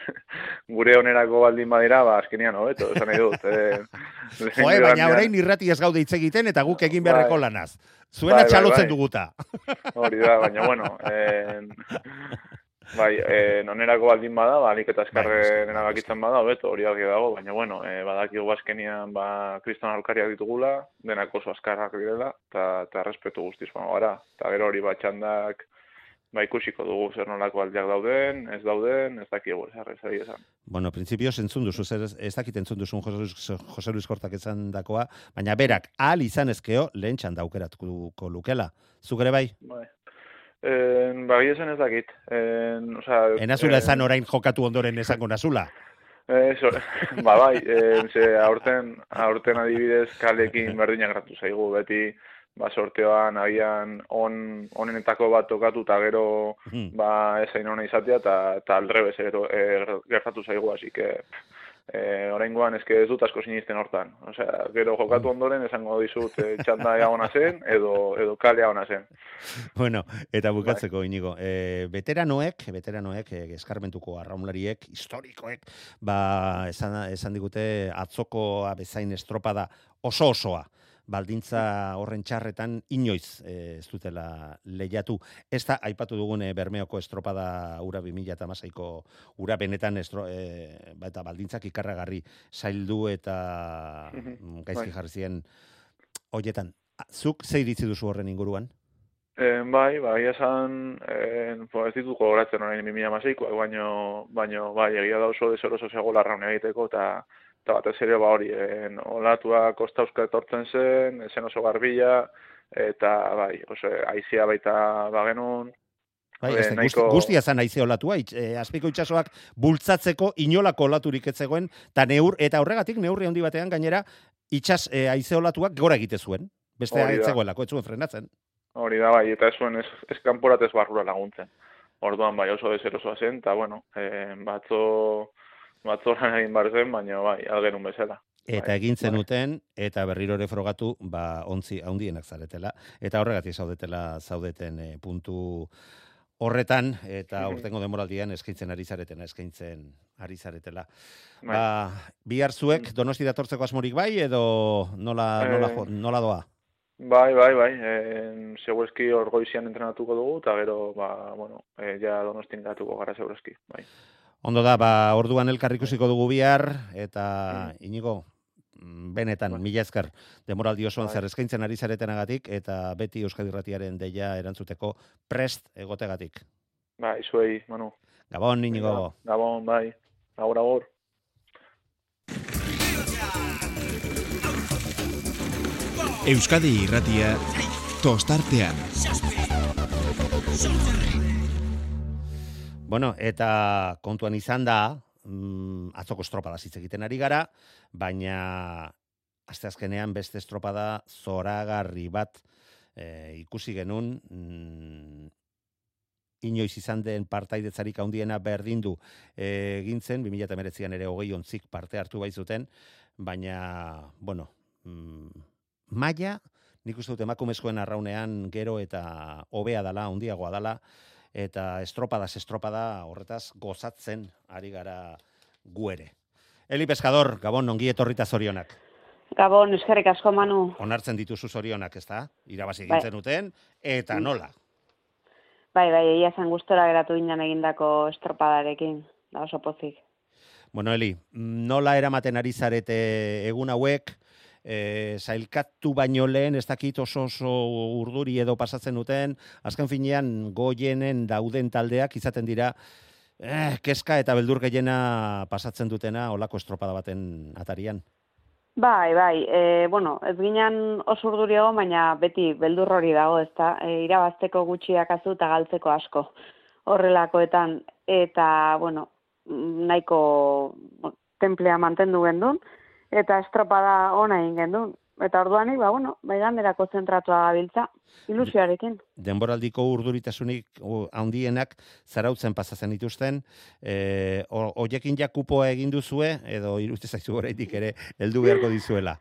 <laughs> gure onerako baldin badira, ba azkenian hobeto, esan nahi dut. <laughs> E, Joe, baina orain irrati ez gaude hitz egiten eta guk egin beharreko Bai. lanaz. Zuena Bai, bai, txalotzen bai. duguta. Hori da, baina bueno, <laughs> e, bai, e, onerako baldin bada, ba, alik eta Bai, eskarren erabakitzen bada, hobeto, hori argi dago, baina bueno, e, badakigu azkenian, ba, kriston alkariak ditugula, denak oso askarrak direla, eta respetu guztiz joango gara. Eta gero hori batxandak, ba, ikusiko dugu zer nolako aldiak dauden, ez dauden, ez dakigu ez ari esan. Bueno, principios entzun duzu, zer ez, dakit entzun duzun Jose Luis, Jose Luis Kortak esan dakoa, baina berak, ahal izan ezkeo, lehen txanda aukeratuko lukela. Zuk ere bai? Bai. En, ba, ez dakit. En, osea, Enazula en- esan orain jokatu ondoren esango nazula. Eh, so, <laughs> ba, bai, eh, ze aurten, aurten adibidez kalekin berdinak gratu zaigu, beti ba, sorteoan agian on, onenetako bat tokatu eta gero Hmm. ba, ezain ona izatea eta, aldrebez gero, eh, gertatu zaigu, así que e, oraingoan eske ez dut asko sinisten hortan. Osea, gero jokatu ondoren esango dizut e, txanda ona zen edo edo kalea ona zen. Bueno, eta bukatzeko inigo, e, veteranoek, veteranoek, e, eskarmentuko arraunlariek, historikoek, ba, esan, esan digute atzokoa bezain estropada oso osoa baldintza horren txarretan inoiz e, ez dutela lehiatu. Ez da, aipatu dugun e, Bermeoko estropada ura 2008ko ura benetan estro, e, eta baldintzak ikarragarri zaildu eta mm, gaizki Bai. jarri ziren hoietan. Zuk ze iritzi duzu horren inguruan? E, bai, bai, esan, e, bo, ez dituko goratzen orain 2006koak, baino, baino, bai, egia da oso desoroso zegoela arraun egiteko, eta eta batez ere ba hori, en, olatua kostauska etortzen zen, zen oso garbila, eta bai, oso aizia baita bagenun, Bai, Eh, ez da, guzti, nahiko- guztia zan aize olatua, itx, e, azpiko itxasoak bultzatzeko inolako olaturik ez zegoen, eta neur, eta horregatik neurri handi batean gainera itxas e, aize olatuak gora egite zuen. Beste Hori ez da. zegoelako, ez zuen frenatzen. hori da bai, eta ez zuen ez, ez kanporat ez barrura laguntzen. Orduan bai, oso deserosoa zen, eta bueno, e, batzo, batzo lan egin bar zen, baina bai, algenun bezala. Eta Bai, egin bai. zenuten, eta berriro ere frogatu, ba, ontzi handienak zaretela. Eta horregatik zaudetela zaudeten e, puntu horretan, eta urtengo demoraldian eskaintzen ari zaretena, eskaintzen ari zaretela. Bai. Ba, bihar zuek donosti datortzeko asmorik bai, edo nola, nola, Eh, jo- nola doa? Bai, bai, bai, e, segurazki hor goizian entrenatuko dugu, eta gero, ba, bueno, e, ja donostin gatuko gara segurazki, bai. Ondo da, ba, orduan elkar ikusiko dugu bihar, eta inigo, mm, benetan, Bai. mila esker, demoraldi osoan Bai. zer eskaintzen ari zaretenagatik, eta beti Euskadi Irratiaren deia erantzuteko prest egotegatik. Bai, zuei, Manu. Gabon, inigo. Gabon, bai. Agur, agur. Euskadi Irratia tostartean. Bueno, eta kontuan izan da, mm, atzoko estropada hitz egiten ari gara, baina asteazkenean beste estropada zoragarri bat e, ikusi genuen, mm, inoiz izan den partaidetzarik handiena berdindu e, egin zen, 2019an ere hogei ontzik parte hartu bai zuten, baina, bueno, mm, maila, nik uste dut emakumezkoen arraunean gero eta hobea dala, handiagoa dala, eta estropadas estropada horretaz gozatzen ari gara gu ere. Eli Pescador, Gabon, ongi etorrita zorionak. Gabon, eskerrik asko manu. Onartzen dituzu zorionak, ezta? Irabazi Bai. egintzen duten, eta Mm. nola? Bai, bai, egia zen gustora geratu ginen egindako estropadarekin. Da oso pozik. Bueno, Eli, nola eramaten ari zarete egun hauek, e, zailkatu baino lehen, ez dakit oso oso urduri edo pasatzen duten, azken finean goienen dauden taldeak izaten dira, eh, keska eta beldur gehiena pasatzen dutena olako estropada baten atarian. Bai, bai, e, bueno, ez ginen oso urduri egon, baina beti beldur hori dago, ezta? E, irabazteko gutxiak azu eta galtzeko asko horrelakoetan. Eta, bueno, nahiko templea mantendu gendun, eta estropada ona egin gendun. Eta orduanik, ba, bueno, baiganderako zentratua gabiltza, ilusioarekin. denboraldiko urduritasunik handienak zarautzen pasatzen dituzten, eh ho- hoiekin ja kupoa egin duzue edo iruditzen zaizu oraindik ere heldu beharko dizuela.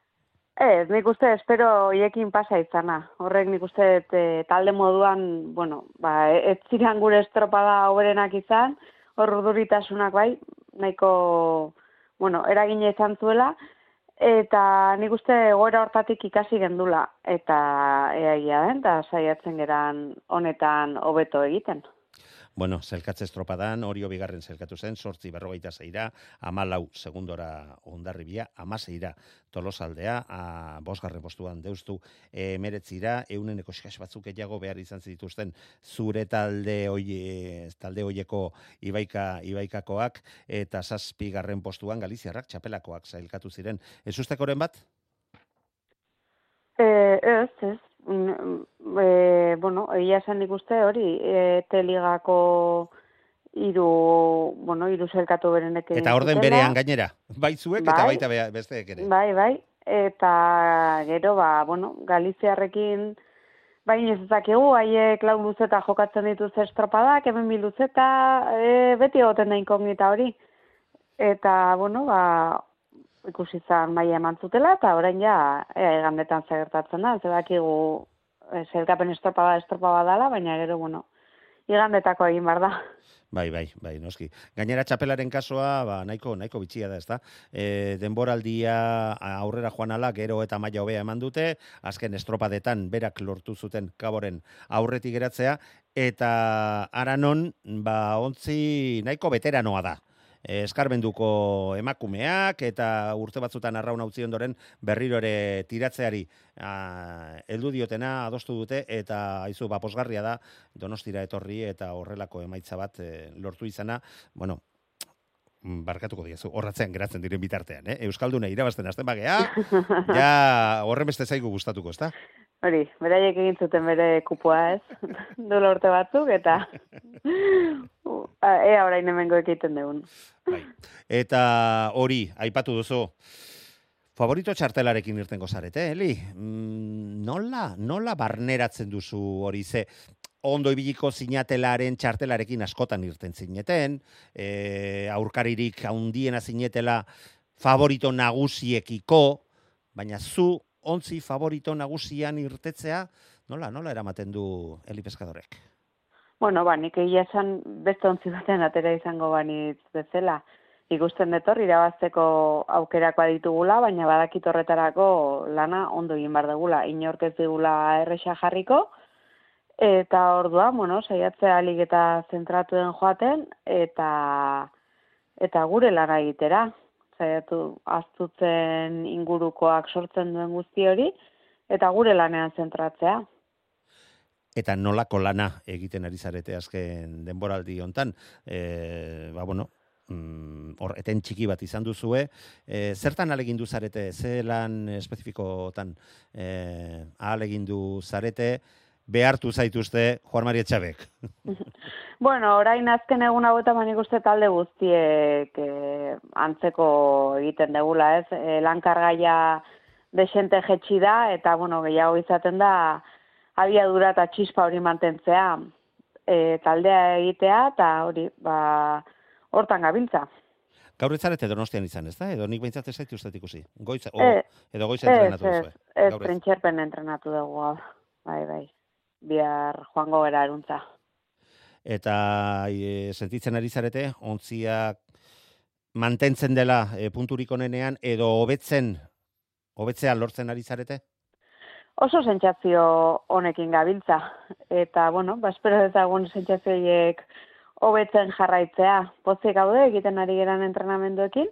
Ez, nik uste espero hoiekin pasa izana. Horrek nik uste e, talde moduan, bueno, ba, e- ez ziren gure estropada hoberenak izan, hor urduritasunak bai, nahiko, bueno, eragina izan zuela, eta nik uste egoera hortatik ikasi gendula, eta eaia den, eta saiatzen geran honetan hobeto egiten. Bueno, zelkatze estropadan, Orio bigarren zelkatu zen, sortzi berrogeita zeira, amalau segundora ondarribia, amaseira tolosaldea, a, bosgarren postuan deustu emeretzira, euneneko eskas batzuk gehiago behar izan zituzten zure talde oie, talde hoieko ibaika, ibaikakoak, eta zazpigarren postuan Galiziarrak txapelakoak zailkatu ziren. Ez ustekoren bat? E, ez, ez. E, bueno, egia esan nik uste hori, e, teligako hiru, bueno, hiru zelkatu berenek Eta orden berean gainera, bai zuek eta Bai. baita bea- besteek ere. Bai, bai. Eta gero, ba, bueno, Galiziarrekin bain ez ezakigu, haiek lau luzeta jokatzen dituzte estropadak, hemen bi luzeta, e, beti egoten da inkognita hori. eta, bueno, ba, ikusi zan maia eman zutela, eta orain ja, ea, egandetan zagertatzen da, zebakigu e, zelkapen estropa bat, estropa bat dala, baina gero, bueno, igandetako egin bar da. Bai, bai, bai, noski. Gainera txapelaren kasua, ba, nahiko, nahiko bitxia da, ezta? E, denboraldia aurrera joan ala, gero eta maila hobea eman dute, azken estropadetan berak lortu zuten kaboren aurretik geratzea, eta aranon, ba, ontzi nahiko veteranoa da. Eskarbenduko emakumeak eta urte batzutan arraun utzi ondoren berriro ere tiratzeari heldu diotena adostu dute eta aizu ba posgarria da Donostira etorri eta horrelako emaitza bat e, lortu izana, bueno, barkatuko diezu, horratzean geratzen diren bitartean, eh? Euskalduna irabazten hasten bagea, <laughs> ja horren beste zaigu gustatuko, ezta? Hori, beraiek egin zuten bere kupoa, ez? <laughs> Dola urte batzuk, eta <laughs> ea orain hemengo egiten dugun. Bai. Eta hori, aipatu duzu, favorito txartelarekin irtengo zarete, Eli? Mm, nola, nola barneratzen duzu hori ze? Ondo ibiliko zinatelaren txartelarekin askotan irten zineten, e, aurkaririk haundiena zinetela favorito nagusiekiko, baina zu ontzi favorito nagusian irtetzea, nola, nola eramaten du Eli Pescadorek? Bueno, ba, nik egia esan beste ontzi batean atera izango banitz bezala. Ikusten detor, irabazteko aukerakoa ditugula, baina badakit horretarako lana ondo egin bar dugula. Inork ez digula erresa jarriko, eta ordua, bueno, saiatzea alik eta zentratuen joaten, eta eta gure lana egitera saiatu astutzen ingurukoak sortzen duen guzti hori eta gure lanean zentratzea. Eta nolako lana egiten ari zarete azken denboraldi hontan, e, ba bueno, mm, hor eten txiki bat izan duzue, e, zertan alegindu zarete, ze lan espezifikotan e, alegindu zarete, behartu zaituzte Juan Maria Txabek. <laughs> bueno, orain azken egun hauetan banik uste talde guztiek e, antzeko egiten degula, ez? E, lankargaia desente jetxi da, eta, bueno, gehiago izaten da, abiadura eta txispa hori mantentzea, e, taldea egitea, eta hori, ba, hortan gabiltza. Gaur ez zarete donostian izan, ez da? Edo nik behintzat ez zaitu uste ikusi? Goiz, o, edo goiz entrenatu duzu. Ez, ez, ez, entrenatu dugu, bai, bai bihar joango gara eruntza. Eta e, sentitzen ari zarete, ontziak mantentzen dela e, punturik onenean, edo hobetzen, hobetzean lortzen ari zarete? Oso sentsazio honekin gabiltza. Eta, bueno, ba, espero ezagun sentsazioiek hobetzen jarraitzea. Pozik gaude egiten ari geran entrenamenduekin,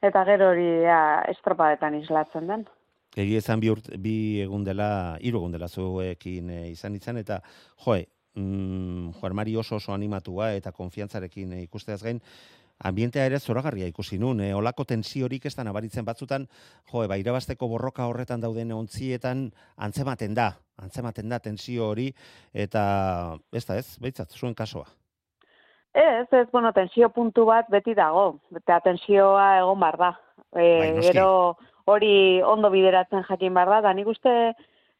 eta gero hori ja, estropadetan islatzen den. Egi ezan bi, urt, bi egun dela, hiru egun dela zuekin e, izan izan, eta joe, mm, Juan Mari oso oso animatua eta konfiantzarekin e, ikusteaz gain, ambientea ere zoragarria ikusi nun, e, olako tensiorik ez da nabaritzen batzutan, joe, ba, irabazteko borroka horretan dauden ontzietan antzematen da, antzematen da tensio hori, eta ez da ez, behitzat, zuen kasoa. Ez, ez, bueno, tensio puntu bat beti dago, eta tensioa egon bar da. E, bai, gero, hori ondo bideratzen jakin behar da, da nik uste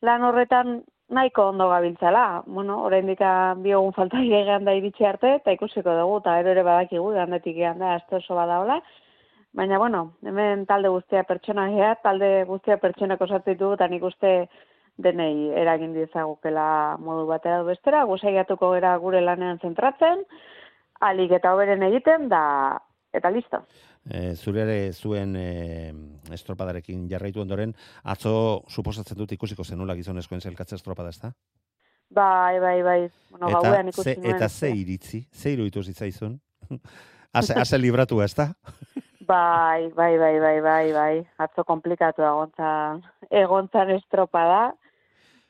lan horretan nahiko ondo gabiltzala. Bueno, orain dika biogun falta <laughs> egean da iritsi arte, eta ikusiko dugu, eta ero ere badakigu, gandetik egan da, azte oso badaula. Baina, bueno, hemen talde guztia pertsona ea, talde guztia pertsonako sartitu, eta nik uste denei eragin dizagukela modu batera du bestera, guzaiatuko gara gure lanean zentratzen, alik eta oberen egiten, da, eta listo e, zure zuen e, estropadarekin jarraitu ondoren, atzo suposatzen dut ikusiko zenula gizonezkoen zelkatze estropada, ezta? Bai, bai, bai. Bueno, eta, ze, eta ze iritzi, ze iruditu zitzaizun? <laughs> Haze, haze libratu, ez da? <laughs> bai, bai, bai, bai, bai, bai. Atzo komplikatu egontzan, egontzan estropada.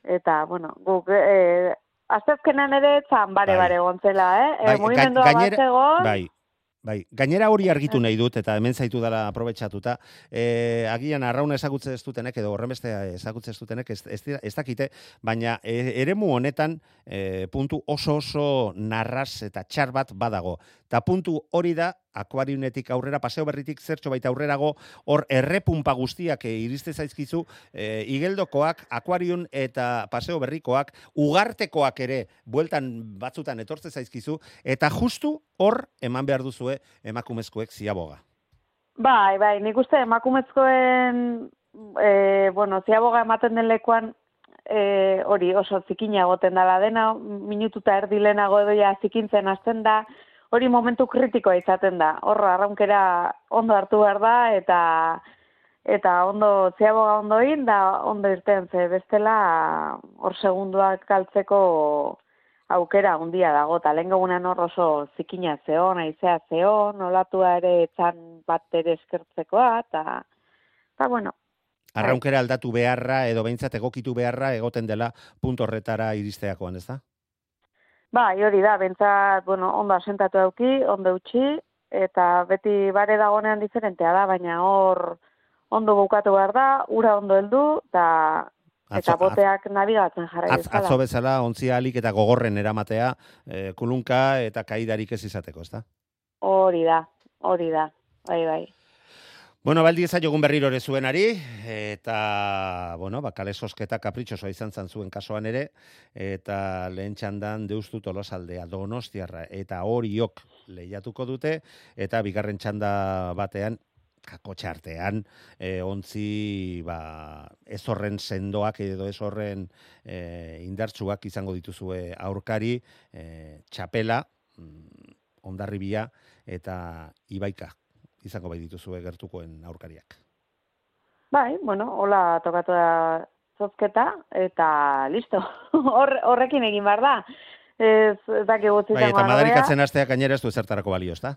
Eta, bueno, guk, e, aztezkenan ere, zan bare, bai. bare egontzela, eh? Bai, e, Mugimendua bat egon. Bai, Bai, gainera hori argitu nahi dut, eta hemen zaitu dela aprobetsatuta, e, agian arrauna ezagutze ez dutenek, edo horremeste ezagutze ez dutenek, ez, ez, ez dakite, baina e, eremu honetan e, puntu oso oso narraz eta txar bat badago. Ta puntu hori da, akuariunetik aurrera, paseo berritik zertxo baita aurrerago, hor errepumpa guztiak e, iriste zaizkizu, e, igeldokoak, akuariun eta paseo berrikoak, ugartekoak ere, bueltan batzutan etortze zaizkizu, eta justu hor eman behar duzue emakumezkoek ziaboga. Bai, bai, nik uste emakumezkoen, e, bueno, ziaboga ematen den lekuan, e, hori oso zikina egoten dela dena, minututa erdi lehenago edo ja zikintzen hasten da, hori momentu kritikoa izaten da. Horra, arraunkera ondo hartu behar da, eta eta ondo ziaboga ondo egin, da ondo irten ze bestela hor segunduak kaltzeko aukera handia dago, eta lehen gagunean hor oso zikina zeon, aizea zeon, nolatua ere etzan bat ere eskertzekoa, eta, eta bueno, Arraunkera aldatu beharra edo behintzat egokitu beharra egoten dela punto horretara iristeakoan, ez da? Bai, hori da, bentsat, bueno, ondo asentatu dauki, ondo utzi, eta beti bare dagonean diferentea da, baina hor ondo bukatu behar da, ura ondo heldu, eta eta Atzo- boteak nabigatzen jarrai Az, atzo bezala ontzia alik eta gogorren eramatea eh, kulunka eta kaidarik ez izateko, ez da? Hori da, hori da, bai, bai. Bueno, baldi ezaiogun berriro ere zuenari, eta, bueno, ba, kale sosketa kapritxosoa izan zan zuen kasoan ere, eta lehen txandan deustu tolosaldea donostiarra, eta horiok lehiatuko dute, eta bigarren txanda batean, kakotxe artean, e, ontzi, ba, ez horren sendoak edo ez horren e, indartsuak izango dituzue aurkari, e, txapela, mm, ondarribia, eta ibaika izango bai dituzue gertukoen aurkariak. Bai, bueno, hola tokatu da zozketa, eta listo. <laughs> Hor, horrekin egin behar da. Ez, ez dakigu Bai, izango eta madarikatzen asteak gainera ez du ezertarako balio, ezta?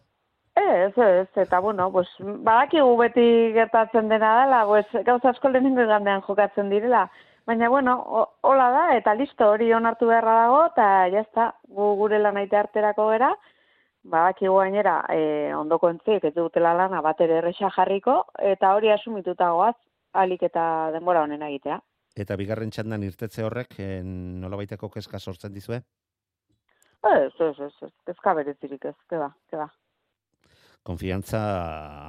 Ez, ez, eta bueno, pues, badakigu beti gertatzen dena dela, pues, gauza asko lehenengo igandean jokatzen direla. Baina, bueno, ho- hola da, eta listo, hori onartu beharra dago, eta jazta, gu gure lanaite arterako gera, badakigu gainera, e, ondoko entzik, ez dutela lana bat ere erresa jarriko, eta hori asumituta goaz, alik eta denbora honen egitea. Eta bigarren txandan irtetze horrek eh, nolabaiteko kezka sortzen dizue? Ez, ez, ez, ez, ezka berezirik ez, ke ba, ke ba. Konfiantza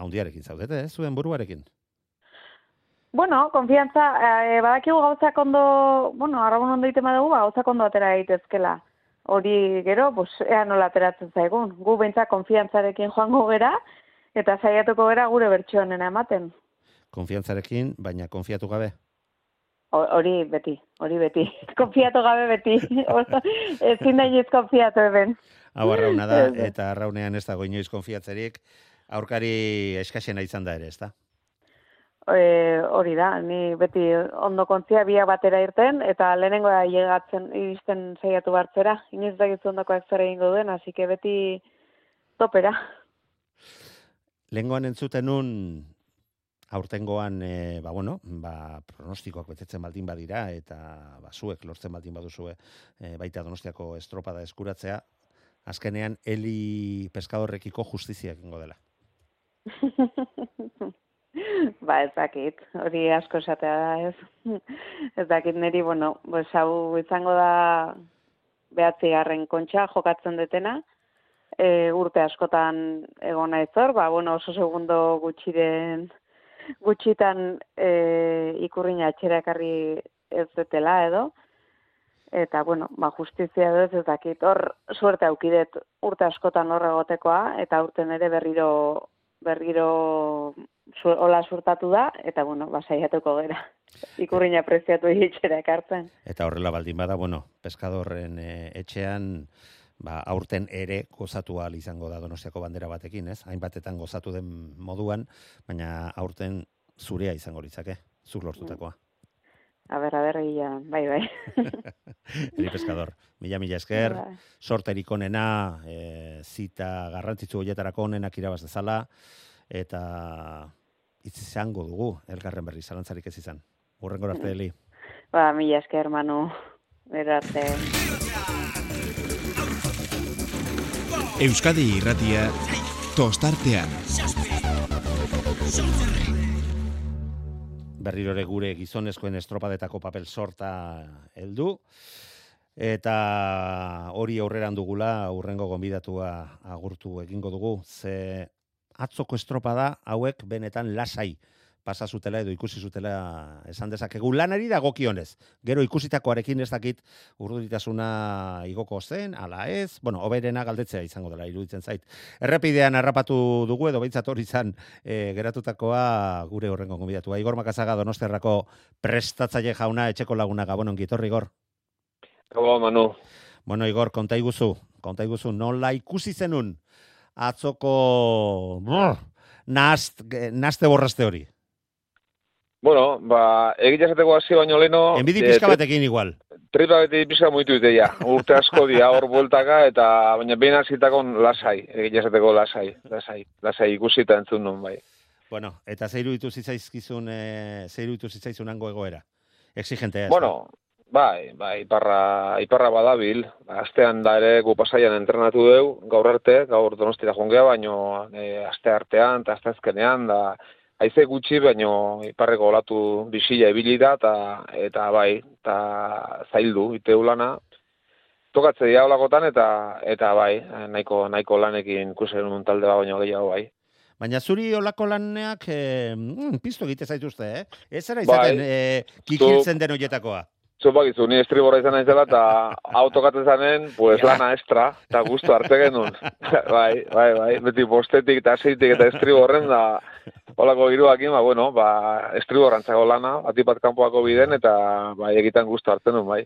handiarekin zaudete, eh, zuen buruarekin. Bueno, konfiantza, e, badakigu gauzak ondo, bueno, arragun ondo egiten badugu, ba, gauzak ondo atera daitezkela. Hori gero, pues, ea nola ateratzen zaigun. Gu behintzat konfiantzarekin joango gera, eta saiatuko gera gure bertso honena ematen. Konfiantzarekin, baina konfiatu gabe. Ho- Hori beti, hori beti. <laughs> Konfiatu gabe beti. <laughs> Ezin da inoiz konfiatu eben. Hau arrauna da, <laughs> eta arraunean ez dago inoiz konfiatzerik, aurkari eskaxena izan da ere, ez da? E, hori da, ni beti ondo kontzia biak batera irten, eta lehenengo da llegatzen iristen saiatu bartzera. Inoiz dakizu ondokoak zer egingo duen, hasi que beti topera. Lengoan entzuten nun, aurtengoan, e, ba, bueno, ba, pronostikoak betetzen baldin badira, eta ba, zuek lortzen baldin baduzue e, baita donostiako estropada eskuratzea, azkenean heli peskadorrekiko justizia egingo dela. <laughs> <laughs> ba, ez dakit, hori asko esatea da, ez. <laughs> ez dakit niri, bueno, pues, hau izango da behatzi garren kontxa jokatzen detena, e, urte askotan egon naiz hor, ba, bueno, oso segundo gutxiren gutxitan e, ikurrina atxera ekarri ez detela edo, eta, bueno, ba, justizia edo ez ez dakit, hor suerte aukidet urte askotan hor egotekoa, eta urten ere berriro berriro zu, hola surtatu da, eta, bueno, ba, saiatuko gera. <laughs> Ikurrina preziatu hitxera ekartzen. Eta horrela baldin bada, bueno, peskadorren e, etxean, ba, aurten ere gozatu ahal izango da donostiako bandera batekin, ez? Hainbatetan gozatu den moduan, baina aurten zurea izango litzake, zuk lortutakoa. A ber, a ber, ia, bai, bai. <laughs> Eri peskador, mila mila esker, Bai. sorterik onena, e, zita garrantzitsu hoietarako onenak irabaz dezala, eta hitz izango dugu, elgarren berri, zalantzarik ez izan. Urrengor arte, Eli. Ba, mila esker, Manu. Bero arte. Euskadi irratia tostartean. berrirore gure gizonezkoen estropadetako papel sorta heldu eta hori aurreran dugula aurrengo gonbidatua agurtu egingo dugu ze atzoko estropada hauek benetan lasai pasa zutela edo ikusi zutela esan dezakegu lanari dagokionez. Gero ikusitakoarekin ez dakit urduritasuna igoko zen, ala ez, bueno, oberena galdetzea izango dela iruditzen zait. Errepidean harrapatu dugu edo behintzat hori izan e, geratutakoa gure horrengo gonbidatua. Igor Makazaga Donostiarrako prestatzaile jauna etxeko laguna gabonon gitorri Igor. Gabo, Manu. Bueno, Igor, konta iguzu, konta iguzu, nola ikusi zenun atzoko nazt, naste borraste hori. Bueno, ba, egitea esateko hasi baino leno... Enbidi eh, pizka batekin igual. Tripa beti pizka muitu dute ja. Urte asko dia hor bueltaka eta baina behin hasitako lasai, egitea esateko lasai, lasai, lasai ikusi eta entzun nun bai. Bueno, eta zeiru ditu zitzaizkizun, e, zeiru ditu zitzaizun hango egoera. Exigentea. ez Bueno, bai, bai, iparra, iparra badabil, ba, astean da ere gu pasaian entrenatu deu, gaur arte, gaur donostira jongea, baino e, aste artean eta aste azkenean, da, haize gutxi, baino iparreko olatu bisila ibili da, eta, eta bai, eta zaildu, iteu lana, tokatze dira olakotan, eta, eta bai, nahiko, nahiko lanekin ikusen talde bat baino gehiago bai. Baina zuri olako laneak e, mm, piztu egite zaituzte, eh? Ez zara izaten Bai. e, kikiltzen den horietakoa. Zupakizu, ni estriborra izan naizela eta autokatzen zanen, pues Ja. lana extra, eta gustu hartze genuen. <laughs> bai, bai, bai, beti postetik eta aseitik eta estriborren da, holako giruakin, ba, bueno, ba, estriborrantzako lana, batipat kanpoako biden, eta bai, egitan gustu hartzen nuen, bai.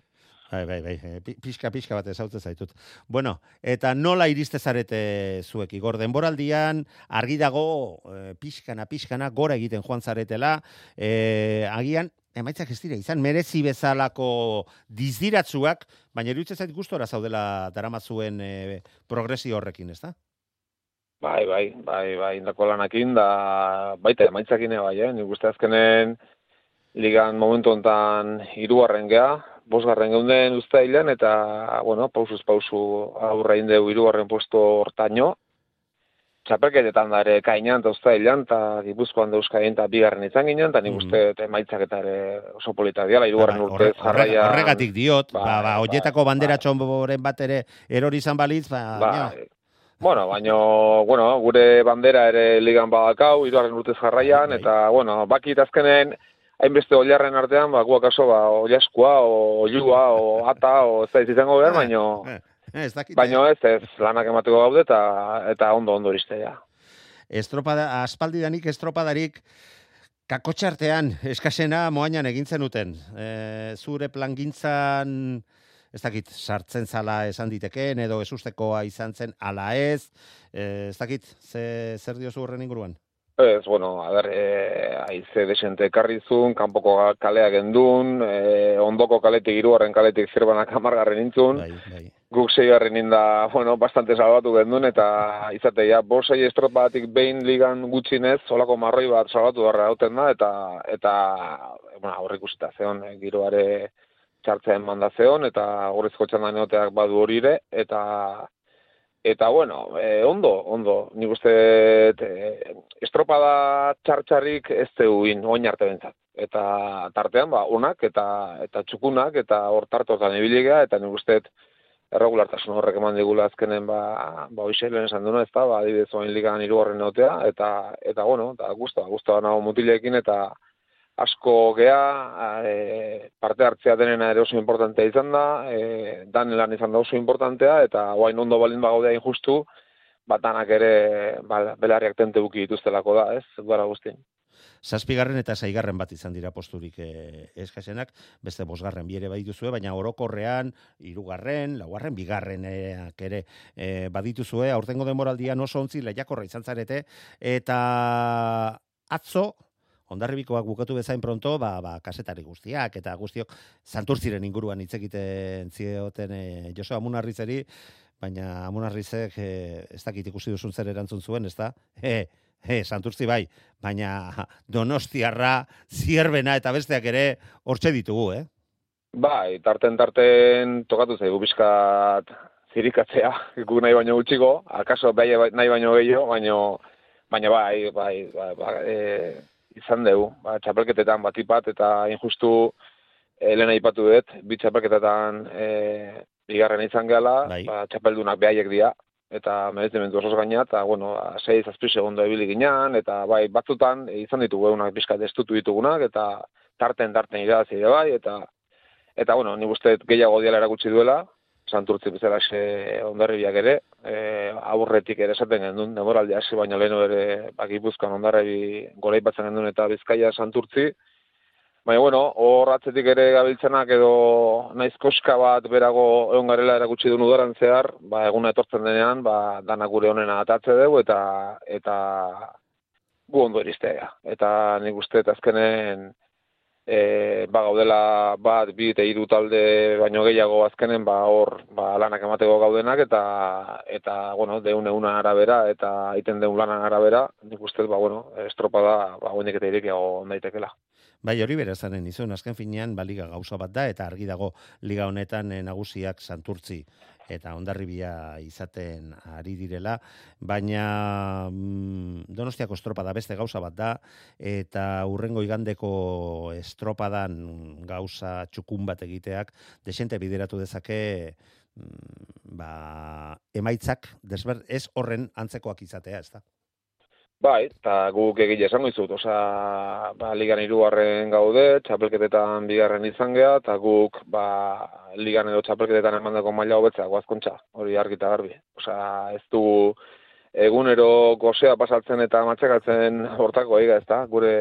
Bai, bai, bai, e, pi- pixka, pixka bat ezautze zaitut. Bueno, eta nola iriste zarete zuek, Igor, denboraldian, argi dago, e, pixkana, pixkana, gora egiten joan zaretela, e, agian, emaitzak ez dira, izan merezi bezalako dizdiratzuak, baina iruditzen zait gustora zaudela daramazuen e, progresio horrekin, ez da? Bai, bai, bai, bai, indako lanakin, da, baita, emaitzakin bai, eh? nik uste azkenen ligan momentu hontan hirugarren gea, bosgarren geunden uztailan, eta, bueno, pausuz pausu aurra indeu hirugarren puesto hortaino, txapelketetan da ere kainan eta uztailan, eta gipuzkoan dauzkaien eta bigarren izan ginen, eta nik Mhm. uste emaitzak eta oso polita diala, hirugarren Ba, urte jarraia. Horregatik diot, ba, Bai, ba, bai, oietako bandera bai. txomboren bat ere erori izan balitz, ba, Ba, ja. bueno, baino, bueno, gure bandera ere ligan badakau, hirugarren urtez jarraian, Bai. eta, bueno, bakit azkenen, hainbeste oliarren artean, ba, guak aso, ba, oliaskua, o olua, o ata, o ez da izango behar, baino, Eh, ez dakit. baino ez, ez, lanak emateko gaude, eta, eta ondo ondo iriste, ja. estropada, aspaldidanik estropadarik kakotxartean eskasena moainan egin zenuten. E, zure plangintzan, ez dakit, sartzen zala esan diteken, edo ezustekoa izan zen ala ez, e, ez dakit, ze, zer diozu horren inguruan? Ez, bueno, a ber, e, aize desente ekarrizun, kanpoko kalea gendun, e, ondoko kaletik hirugarren kaletik zerbanak <laughs> amargarren intzun, Bai, bai. guk seigarren inda, bueno, bastante salbatu gendun, eta izate, ja, bosei estropatik behin ligan gutxinez, solako marroi bat salbatu darra hauten da, eta, eta bueno, aurrik ikusita zeon, e, giroare txartzen manda zeon, eta gorrizko txandan egoteak badu hori ere, eta Eta bueno, eh, ondo, ondo. Nik uste eh, estropada txartxarrik ez zeuin oin arte bentzat. Eta tartean, ba, onak eta eta txukunak eta hor tartotan ibiligea, eta nik uste erregulartasun horrek eman digula azkenen ba, ba hoxe lehen esan duna, ez da, ba, adibidez oain ligan hirugarren egotea, eta, eta bueno, eta guztua, guztua nago mutilekin, eta asko gea, e, parte hartzea denena ere oso importantea izan da, e, danelan izan da oso importantea, eta oain ondo balin bagaudea injustu, bat danak ere ba, belarriak tente buki dituztelako da, ez, gara guztien. Zazpigarren eta seigarren bat izan dira posturik e, eskasenak, beste bosgarren bi ere badituzue, baina orokorrean, hirugarren, laugarren, bigarrenak ere e, badituzue, aurtengo demoraldian oso ontzi lehiakorra izan zarete, eta atzo, Ondarribikoak bukatu bezain pronto, ba, ba, kasetari guztiak, eta guztiok santurtziren inguruan hitz egiten zioten e, Joseba Amunarrizeri, baina Amunarrizek e, ez dakit ikusi duzun zer erantzun zuen, ez da? E, e, santurtzi bai, baina donostiarra, zierbena eta besteak ere hortxe ditugu, eh? Bai, tarten tarten tokatu zaigu bizkat zirikatzea, gu nahi baino gutxiko, akaso bai nahi baino gehiago, baino, baina bai, bai, bai, bai e, izan dugu, ba, txapelketetan batipat eta injustu e, lehen aipatu dut, bi txapelketetan e, bigarren izan gehala, Bai. ba, txapeldunak behaiek dira, eta merezimendu osoz gaina, eta, bueno, ba, 6-7 segundo ebili ginean, eta bai, batzutan izan ditugu egunak pixkat estutu ditugunak, eta tarten, tarten irabazi ere bai, eta, eta bueno, nik uste gehiago diala erakutsi duela, santurtzi bezala xe ondarribiak ere, e, aurretik ere esaten gendun, demoraldi hasi baina leheno ere bakipuzkan ondarribi gora ipatzen gendun eta bizkaia santurtzi, Baina, bueno, hor atzetik ere gabiltzenak edo naiz koska bat berago egon garela erakutsi duen udaran zehar, ba, eguna etortzen denean, ba, danak gure honena atatze dugu eta eta gu ondo eristea. Eta nik uste azkenen e, ba, gaudela bat, bi eta hiru talde baino gehiago azkenen ba, hor ba, lanak emateko gaudenak eta, eta bueno, deun eguna arabera eta iten deun lanan arabera, nik uste, ba, bueno, estropa da, ba, eta irikiago ondaitekela. Bai, hori bera zanen izun, azken finean, baliga gauza bat da, eta argi dago liga honetan eh, nagusiak santurtzi eta ondarribia izaten ari direla, baina mm, donostiako estropada beste gauza bat da, eta urrengo igandeko estropadan gauza txukun bat egiteak, desente bideratu dezake, mm, ba, emaitzak, desber, ez horren antzekoak izatea, ez da? Bai, eta guk egile esango izut, oza, ba, ligan irugarren gaude, txapelketetan bigarren izan geha, eta guk, ba, ligan edo txapelketetan emandako maila hobetzea, guazkontza, hori argita garbi. Oza, ez du egunero gozea pasatzen eta matxekatzen hortako eiga, ez da, gure,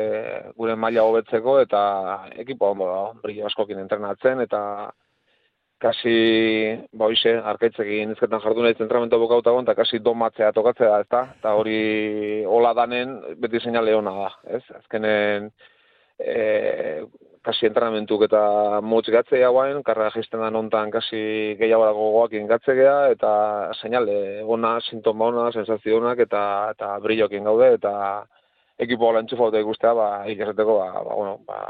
gure maila hobetzeko, eta ekipo ondo da, brillo askokin entrenatzen, eta kasi, ba hoize, arkaitzekin izketan jardu nahi zentramento bokauta eta kasi domatzea tokatzea, ez da? Eta hori hola danen, beti seinale ona da, ez? Azkenen, e, kasi entrenamentuk eta motz gatzea guain, karra jisten da nontan kasi gehiago dago goak ingatzegea, eta seinale, ona, sintoma ona, sensazio onak, eta, eta brillokin gaude, eta ekipo hola entxufauta ikustea, ba, ikasateko, ba, ba, bueno, ba,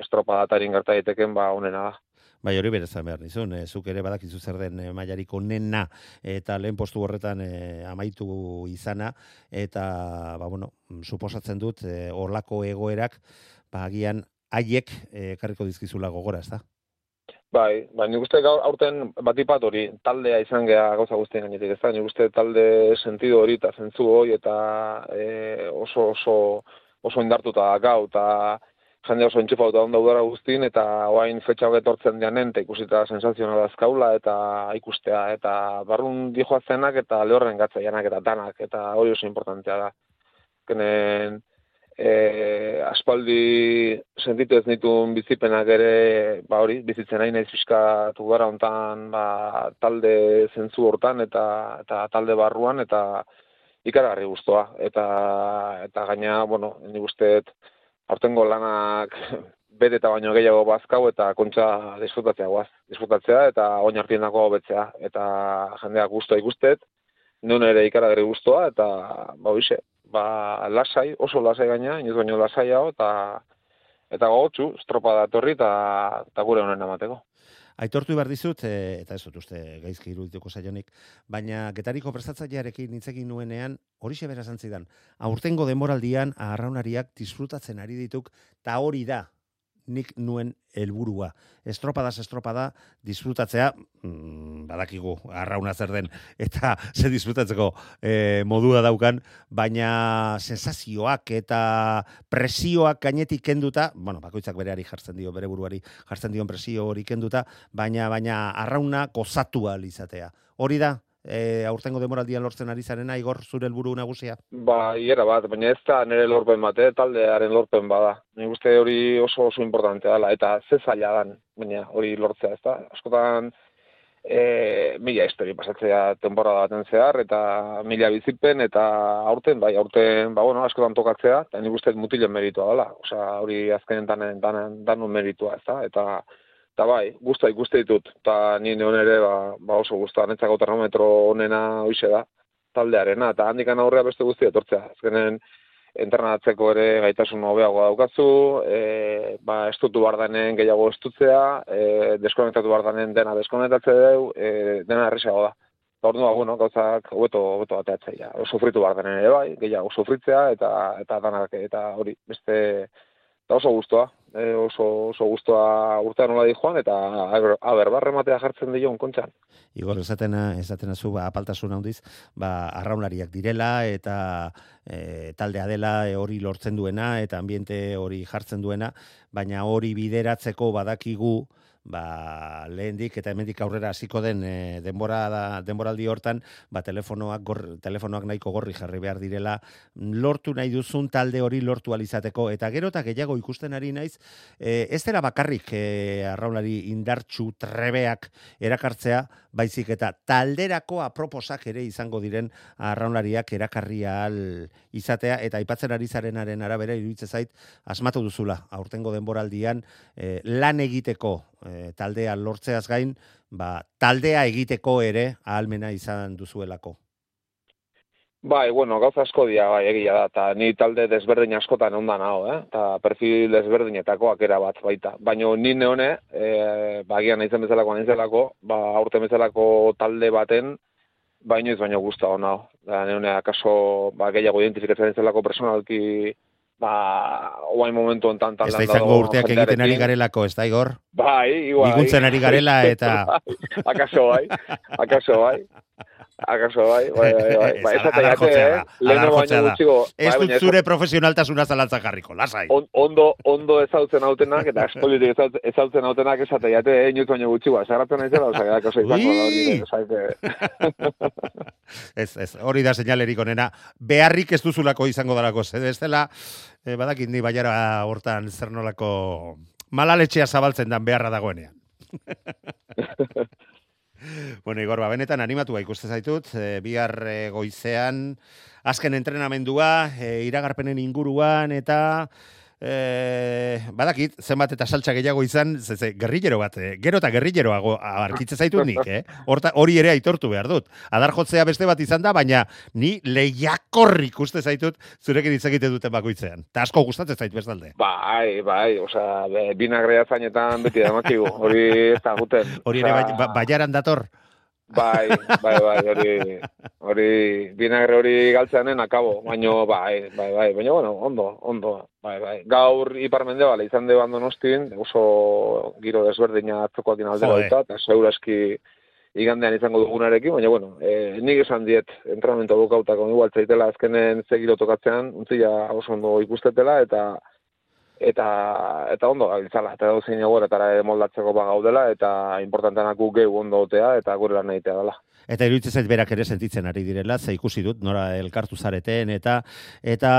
estropa datarin gerta daiteken, ba, onena da. Bai, hori berezan behar nizun, e, zuk ere badakizu zer den e, mailariko nena eta lehen postu horretan e, amaitu izana, eta, ba, bueno, suposatzen dut, e, orlako egoerak, ba, agian, haiek e, karriko dizkizula gogora, ez da? Bai, bai, nik uste gaur aurten batipat hori, taldea izan geha gauza guztien gainetik, ez da? Nik uste talde sentido hori eta zentzu hori eta e, oso, oso, oso indartuta gau, eta jende oso entxufauta onda udara guztin, eta oain fetxa etortzen dianen, eta ikusita sensazionala azkaula, eta ikustea, eta barrun dihoa zenak, eta lehorren gatzaianak, eta danak, eta hori oso importantea da. Kenen, e, aspaldi sentitu ez nituen bizipenak ere, ba hori, bizitzen nahi nahiz fiskatu gara hontan, ba, talde zentzu hortan, eta, eta talde barruan, eta ikaragarri guztua. Eta, eta gaina, bueno, nik usteet, aurtengo lanak <laughs> bete eta baino gehiago bazkau eta kontxa disfrutatzea guaz. Disfrutatzea eta oin hartien betzea. Eta jendeak guztua ikustet, nun ere ikaragarri guztua eta ba hoize, ba lasai, oso lasai gaina, inoz baino lasai hau eta eta gogotsu, estropa da torri eta, eta gure honen amateko. Aitortu behar dizut, e, eta ez dut uste gaizki irudituko saionik, baina getariko prestatzailearekin hitzekin nuenean, hori sebera zantzidan, aurtengo demoraldian aharraunariak disfrutatzen ari dituk, ta hori da, nik nuen helburua. Estropada estropada disfrutatzea, mm, badakigu arrauna zer den <laughs> eta ze disfrutatzeko e, modua daukan, baina sensazioak eta presioak gainetik kenduta, bueno, bakoitzak bereari jartzen dio, bere buruari jartzen dion presio hori kenduta, baina baina arrauna gozatu izatea. Hori da, e, aurtengo demoraldian lortzen ari zarena, igor zure helburu nagusia? Ba, hiera bat, baina ez da nire lorpen bat, eh, taldearen lorpen bada. Ni uste hori oso oso importantea dela, eta ze zaila dan, baina hori lortzea, ez da? Askotan, e, mila histori pasatzea temporada baten zehar, eta mila bizipen, eta aurten, bai, aurten, ba, bueno, askotan tokatzea, eta nik uste mutilen meritua dela, osea, hori azkenen danen, danen, danen meritua, ez da? Eta, Eta bai, guzta ikuste ditut, eta ni neon ere ba, ba oso guzta, netzako termometro onena hoxe da, taldearena, eta handikan aurrea beste guzti etortzea. Azkenen, entrenatzeko ere gaitasun hobeagoa daukazu, e, ba, estutu bardanen gehiago estutzea, e, deskonektatu bardanen dena deskonektatze deu, e, dena erresago da. Eta hori ba, bueno, gauzak hobeto, hobeto bateatzea. Sufritu bardanen ere bai, gehiago sufritzea, eta, eta danak, eta hori, beste, eta oso guztua, e, oso, oso guztua urtean nola di joan, eta aber, barrematea jartzen dion kontxan. Igor, esaten, esaten zu, ba, apaltasun handiz, ba, arraunlariak direla, eta e, taldea dela e, hori lortzen duena, eta ambiente hori jartzen duena, baina hori bideratzeko badakigu, ba, lehendik eta hemendik aurrera hasiko den e, denbora da, denboraldi hortan, ba, telefonoak, gor, telefonoak nahiko gorri jarri behar direla, lortu nahi duzun talde hori lortu alizateko, eta gero eta gehiago ikusten ari naiz, e, ez dela bakarrik e, arraunari indartxu trebeak erakartzea, baizik eta talderako aproposak ere izango diren arraunlariak erakarri ahal izatea, eta aipatzen ari zarenaren arabera iruditzen zait, asmatu duzula, aurtengo denboraldian, e, lan egiteko e, taldea lortzeaz gain, ba, taldea egiteko ere ahalmena izan duzuelako. Bai, bueno, gauza asko dira, bai, egia da, eta ni talde desberdin askotan ondan hau, eh? eta perfil desberdinetakoak era bat baita. Baina ni neone, e, bagian nahi zen bezalako, nahi zelako, ba, aurte bezalako talde baten, baino ez baino guzta hona. Da, neone, akaso, ba, gehiago identifikatzen zelako personalki, ba, oain momentu ontan tal Ez da izango urteak egiten ari garelako, ez da, Igor? Bai, igual. Iguntzen ari garela eta... bai, <laughs> akaso bai, akaso bai. Akaso bai, bai, bai, bai. Ba, ez da jate, eh? Leheno baino gutxiko. Ez dut zure profesionaltasuna zalantzak jarriko, lasai. On, ondo, ondo ezautzen hautenak, eta espolitik ezautzen, ezautzen hautenak esate jate, eh, inut baino gutxiko. Zagaratzen nahi zela, oza, akaso izango da hori. <laughs> ez, ez, hori da señalerik onena. Beharrik ez duzulako izango dalako, ez dela, eh, badakit ni baiara hortan zer nolako malaletxea zabaltzen dan beharra dagoenean. <laughs> Bueno, Igor, ba, benetan animatu ba, ikuste zaitut, e, bihar e, goizean, azken entrenamendua, e, iragarpenen inguruan, eta e, badakit, zenbat eta saltsa gehiago izan, ze, ze, gerrillero bat, e, gero eta gerrilleroago arkitze zaitut nik, eh? Horta, hori ere aitortu behar dut. Adar jotzea beste bat izan da, baina ni lehiakorrik ikuste zaitut zurekin hitz egite duten bakoitzean. Ta asko gustatzen zait bestalde. Bai, bai, osea, binagrea zainetan beti da makigu, hori ez da guten. Hori ere bai, ba, baiaran dator. Bai, bai, bai, hori, hori, binagre hori galtzeanen akabo, baino, bai, bai, bai, baina, bueno, ondo, ondo, bai, bai. Gaur iparmende bale, izan de bando nostin, oso giro desberdina atzokoak inaldera eta, eta segurazki igandean izango dugunarekin, baina, bueno, e, nik esan diet, entrenamento dukautako, igual zaitela azkenen zegiro tokatzean, untzia oso ondo ikustetela, eta, eta eta ondo gabiltzala eta edo zein egoeretara moldatzeko ba gaudela eta importantenak guk gehu ondo otea eta gure lan egitea dela. Eta iruditzen zait berak ere sentitzen ari direla, ze ikusi dut, nora elkartu zareten, eta eta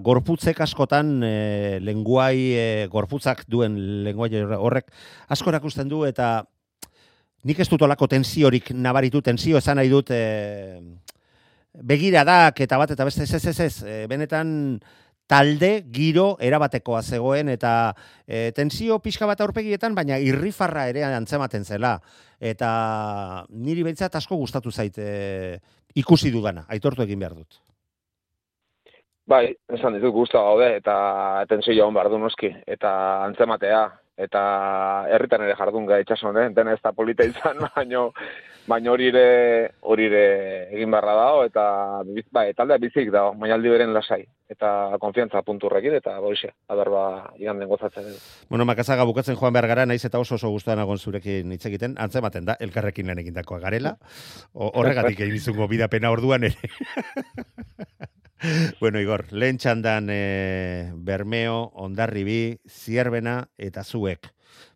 gorputzek askotan, e, lenguai, e, gorputzak duen lenguai horrek, asko erakusten du, eta nik ez dut olako tensiorik nabaritu, tensio esan nahi dut, e, begiradak eta bat, eta beste ez ez ez, ez, e, benetan, talde giro erabatekoa zegoen eta e, tensio pixka bat aurpegietan, baina irrifarra ere antzematen zela. Eta niri behintzat asko gustatu zait e, ikusi dudana, aitortu egin behar dut. Bai, esan ditut guztua gaude, eta tensio joan behar du noski, eta antzematea, eta herritan ere jardun ga itxason, eh? dena ez da polita izan, <laughs> baino, baino hori ere, hori ere egin beharra dago, eta bai, taldea bizik dago, mainaldi beren lasai, eta konfiantza punturrekin, eta boixe, adar ba, igan den gozatzen. Bueno, makazaga bukatzen joan behar gara, naiz eta oso oso guztuan agon zurekin hitz egiten, antzematen da, elkarrekin lan egindakoa garela, horregatik egin bidapena orduan ere. <laughs> <laughs> bueno, Igor, lehen txandan e, Bermeo, Ondarribi, Zierbena eta Zuek.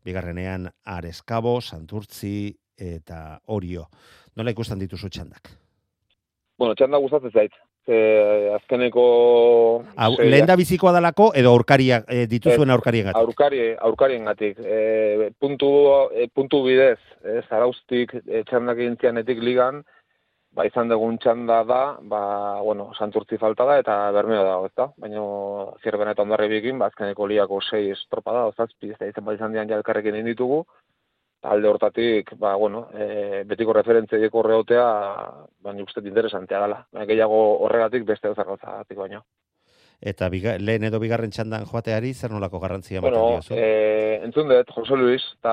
Bigarrenean Areskabo, Santurtzi eta Orio. Nola ikusten dituzu txandak? Bueno, txanda gustatzen zait. E, azkeneko... Au, lehen da bizikoa dalako edo aurkaria, e, dituzuen aurkarien gatik? Aurkari, aurkarien gatik. E, puntu, e, puntu bidez, e, zaraustik e, txandak ligan, ba, izan dugun txanda da, ba, bueno, santurtzi falta da, eta bermeo dago, ez da? Baina, zirben eta ondarri bikin, ba, azkeneko liako sei estropa da, ozazpi, ez da, izan bat izan dian jalkarrekin inditugu, alde hortatik, ba, bueno, e, betiko referentzia dieko horreotea, baina uste interesantea dela. Baina gehiago horregatik beste duzarrozatik baina. Eta biga, lehen edo bigarren txandan joateari, zer nolako garrantzia bueno, diozu? E, entzun dut, Jose Luis, eta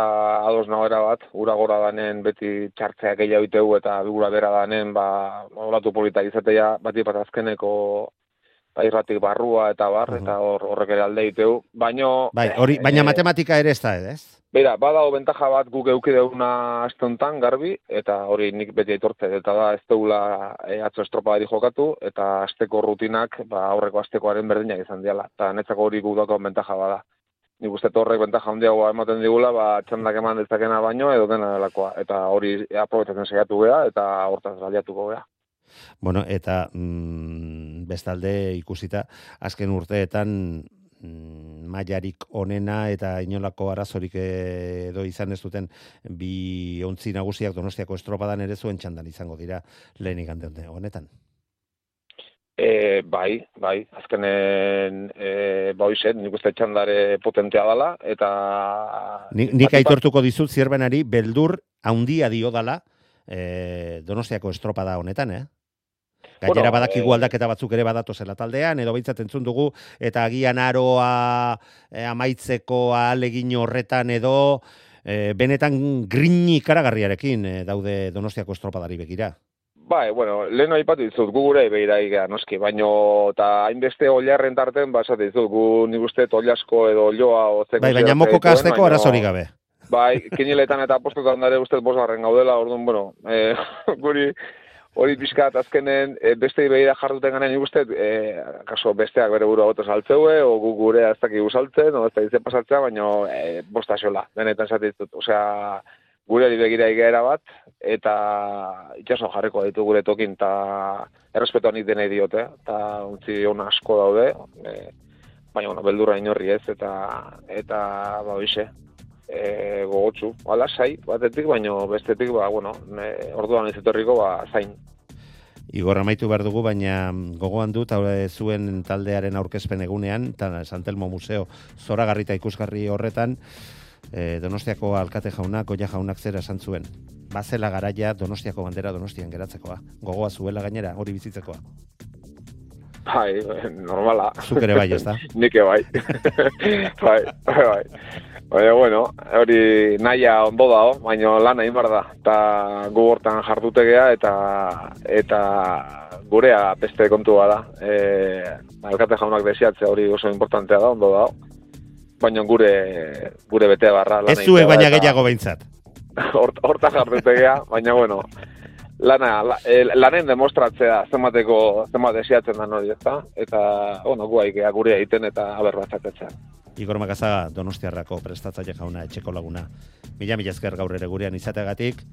ados nagoera bat, ura gora danen beti txartzea gehiago itegu eta bigura bera danen, ba, olatu politak izatea, bat bat azkeneko irratik barrua eta bar, eta hor, horrek ere alde diteu, baino... Bai, hori, baina eh, matematika ere ez da, ez? Beira, badago bentaja bat guk euki deuna aste honetan garbi, eta hori nik beti aitortze, eta da ez deula e, atzo estropadari jokatu, eta asteko rutinak, ba, aurreko astekoaren berdinak izan diala, eta netzako hori guk daukagun bentaja bada. Nik uste horrek bentaja handiagoa ematen digula, ba, txandak eman dezakena baino, edo dena delakoa, eta hori aprobetzatzen saiatu gea, eta hortaz baliatuko gea. Bueno, eta mm, bestalde ikusita, azken urteetan mm, mailarik onena eta inolako arazorik edo izan ez duten bi ontzi nagusiak Donostiako estropadan ere zuen txandan izango dira lehenik hande honetan. E, bai, bai, azkenen e, bai zen, nik uste txandare potentea dela, eta... Nik, nik aitortuko dizut zierbenari, beldur haundia dio dala e, Donostiako estropada honetan, eh? Gainera Bueno, badakigu eh, aldaketa batzuk ere badatozela taldean, edo behintzat entzun dugu, eta agian aroa e, amaitzeko alegin horretan edo e, benetan grini karagarriarekin e, daude Donostiako estropadari begira. Bai, bueno, lehen aipatu dizut, gu gure beira igea, noski, baino, eta hainbeste oliarren tarten, ba, dizut, gu nik uste oliasko edo olioa ozeko Bai, baina mokoka hasteko arazorik gabe. Bai, kiniletan eta postotan dare ustez bosgarren gaudela, orduan, bueno, e, <laughs> guri hori pixkat azkenen e, beste begira jarduten gana nik uste, e, kaso besteak bere burua goto saltzeue, o gu gure ez dakigu saltzen, o ez da izen pasatzea, baina e, bosta xola, benetan esate dizut, osea, gure begira igera bat, eta itxaso jarriko ditu gure tokin, eta errespetuan nik denei diote, eta untzi hona asko daude, e, baina, bueno, beldurra inorri ez, eta, eta, ba, hoxe, e, gogotsu, ala, sai, batetik, baino bestetik, ba, bueno, e, orduan ez etorriko, ba, zain. Igor amaitu behar dugu, baina gogoan dut, hau zuen taldearen aurkezpen egunean, eta Santelmo Museo zoragarrita ikusgarri horretan, e, Donostiako alkate jaunak, goia jaunak zera esan zuen. Bazela garaia Donostiako bandera Donostian geratzekoa. Gogoa zuela gainera, hori bizitzekoa. Bai, normala. Zuk ere bai, ezta? <laughs> Nike <laughs> bai. bai, bai, bai. Baina, bueno, hori naia ondo dao, baina lan egin da. Eta gu hortan jardutegea eta eta gurea beste kontua da. E, alkate jaunak desiatze hori oso importantea da, ondo dao. Baina gure gure bete barra lan Ez zuek baina gehiago behintzat. <laughs> Hort, horta jardutegea, baina bueno, lana, la, e, lanen demostratzea zenbateko, zenbat desiatzen da hori, ezta? Eta, bueno, gu aikea gure egiten eta aber batzatetzen. Igor Makazaga Donostiarrako prestatzaile jauna etxeko laguna. Mila mila esker gaur ere gurean izateagatik,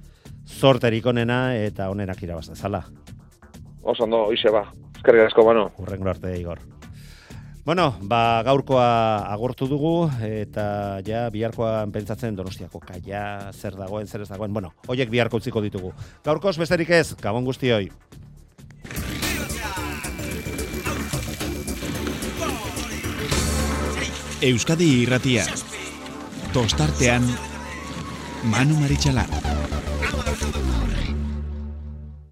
zorterik onena eta onenak irabaz dezala. Oso ondo, hoize ba. Eskerrik asko, bano. Urrengo arte, Igor. Bueno, ba, gaurkoa agortu dugu, eta ja, biharkoan pentsatzen donostiako kaia, zer dagoen, zer ez dagoen, bueno, hoiek biharko utziko ditugu. Gaurkoz besterik ez, gabon guztioi. Euskadi irratia. Tostartean Manu Maritxalar.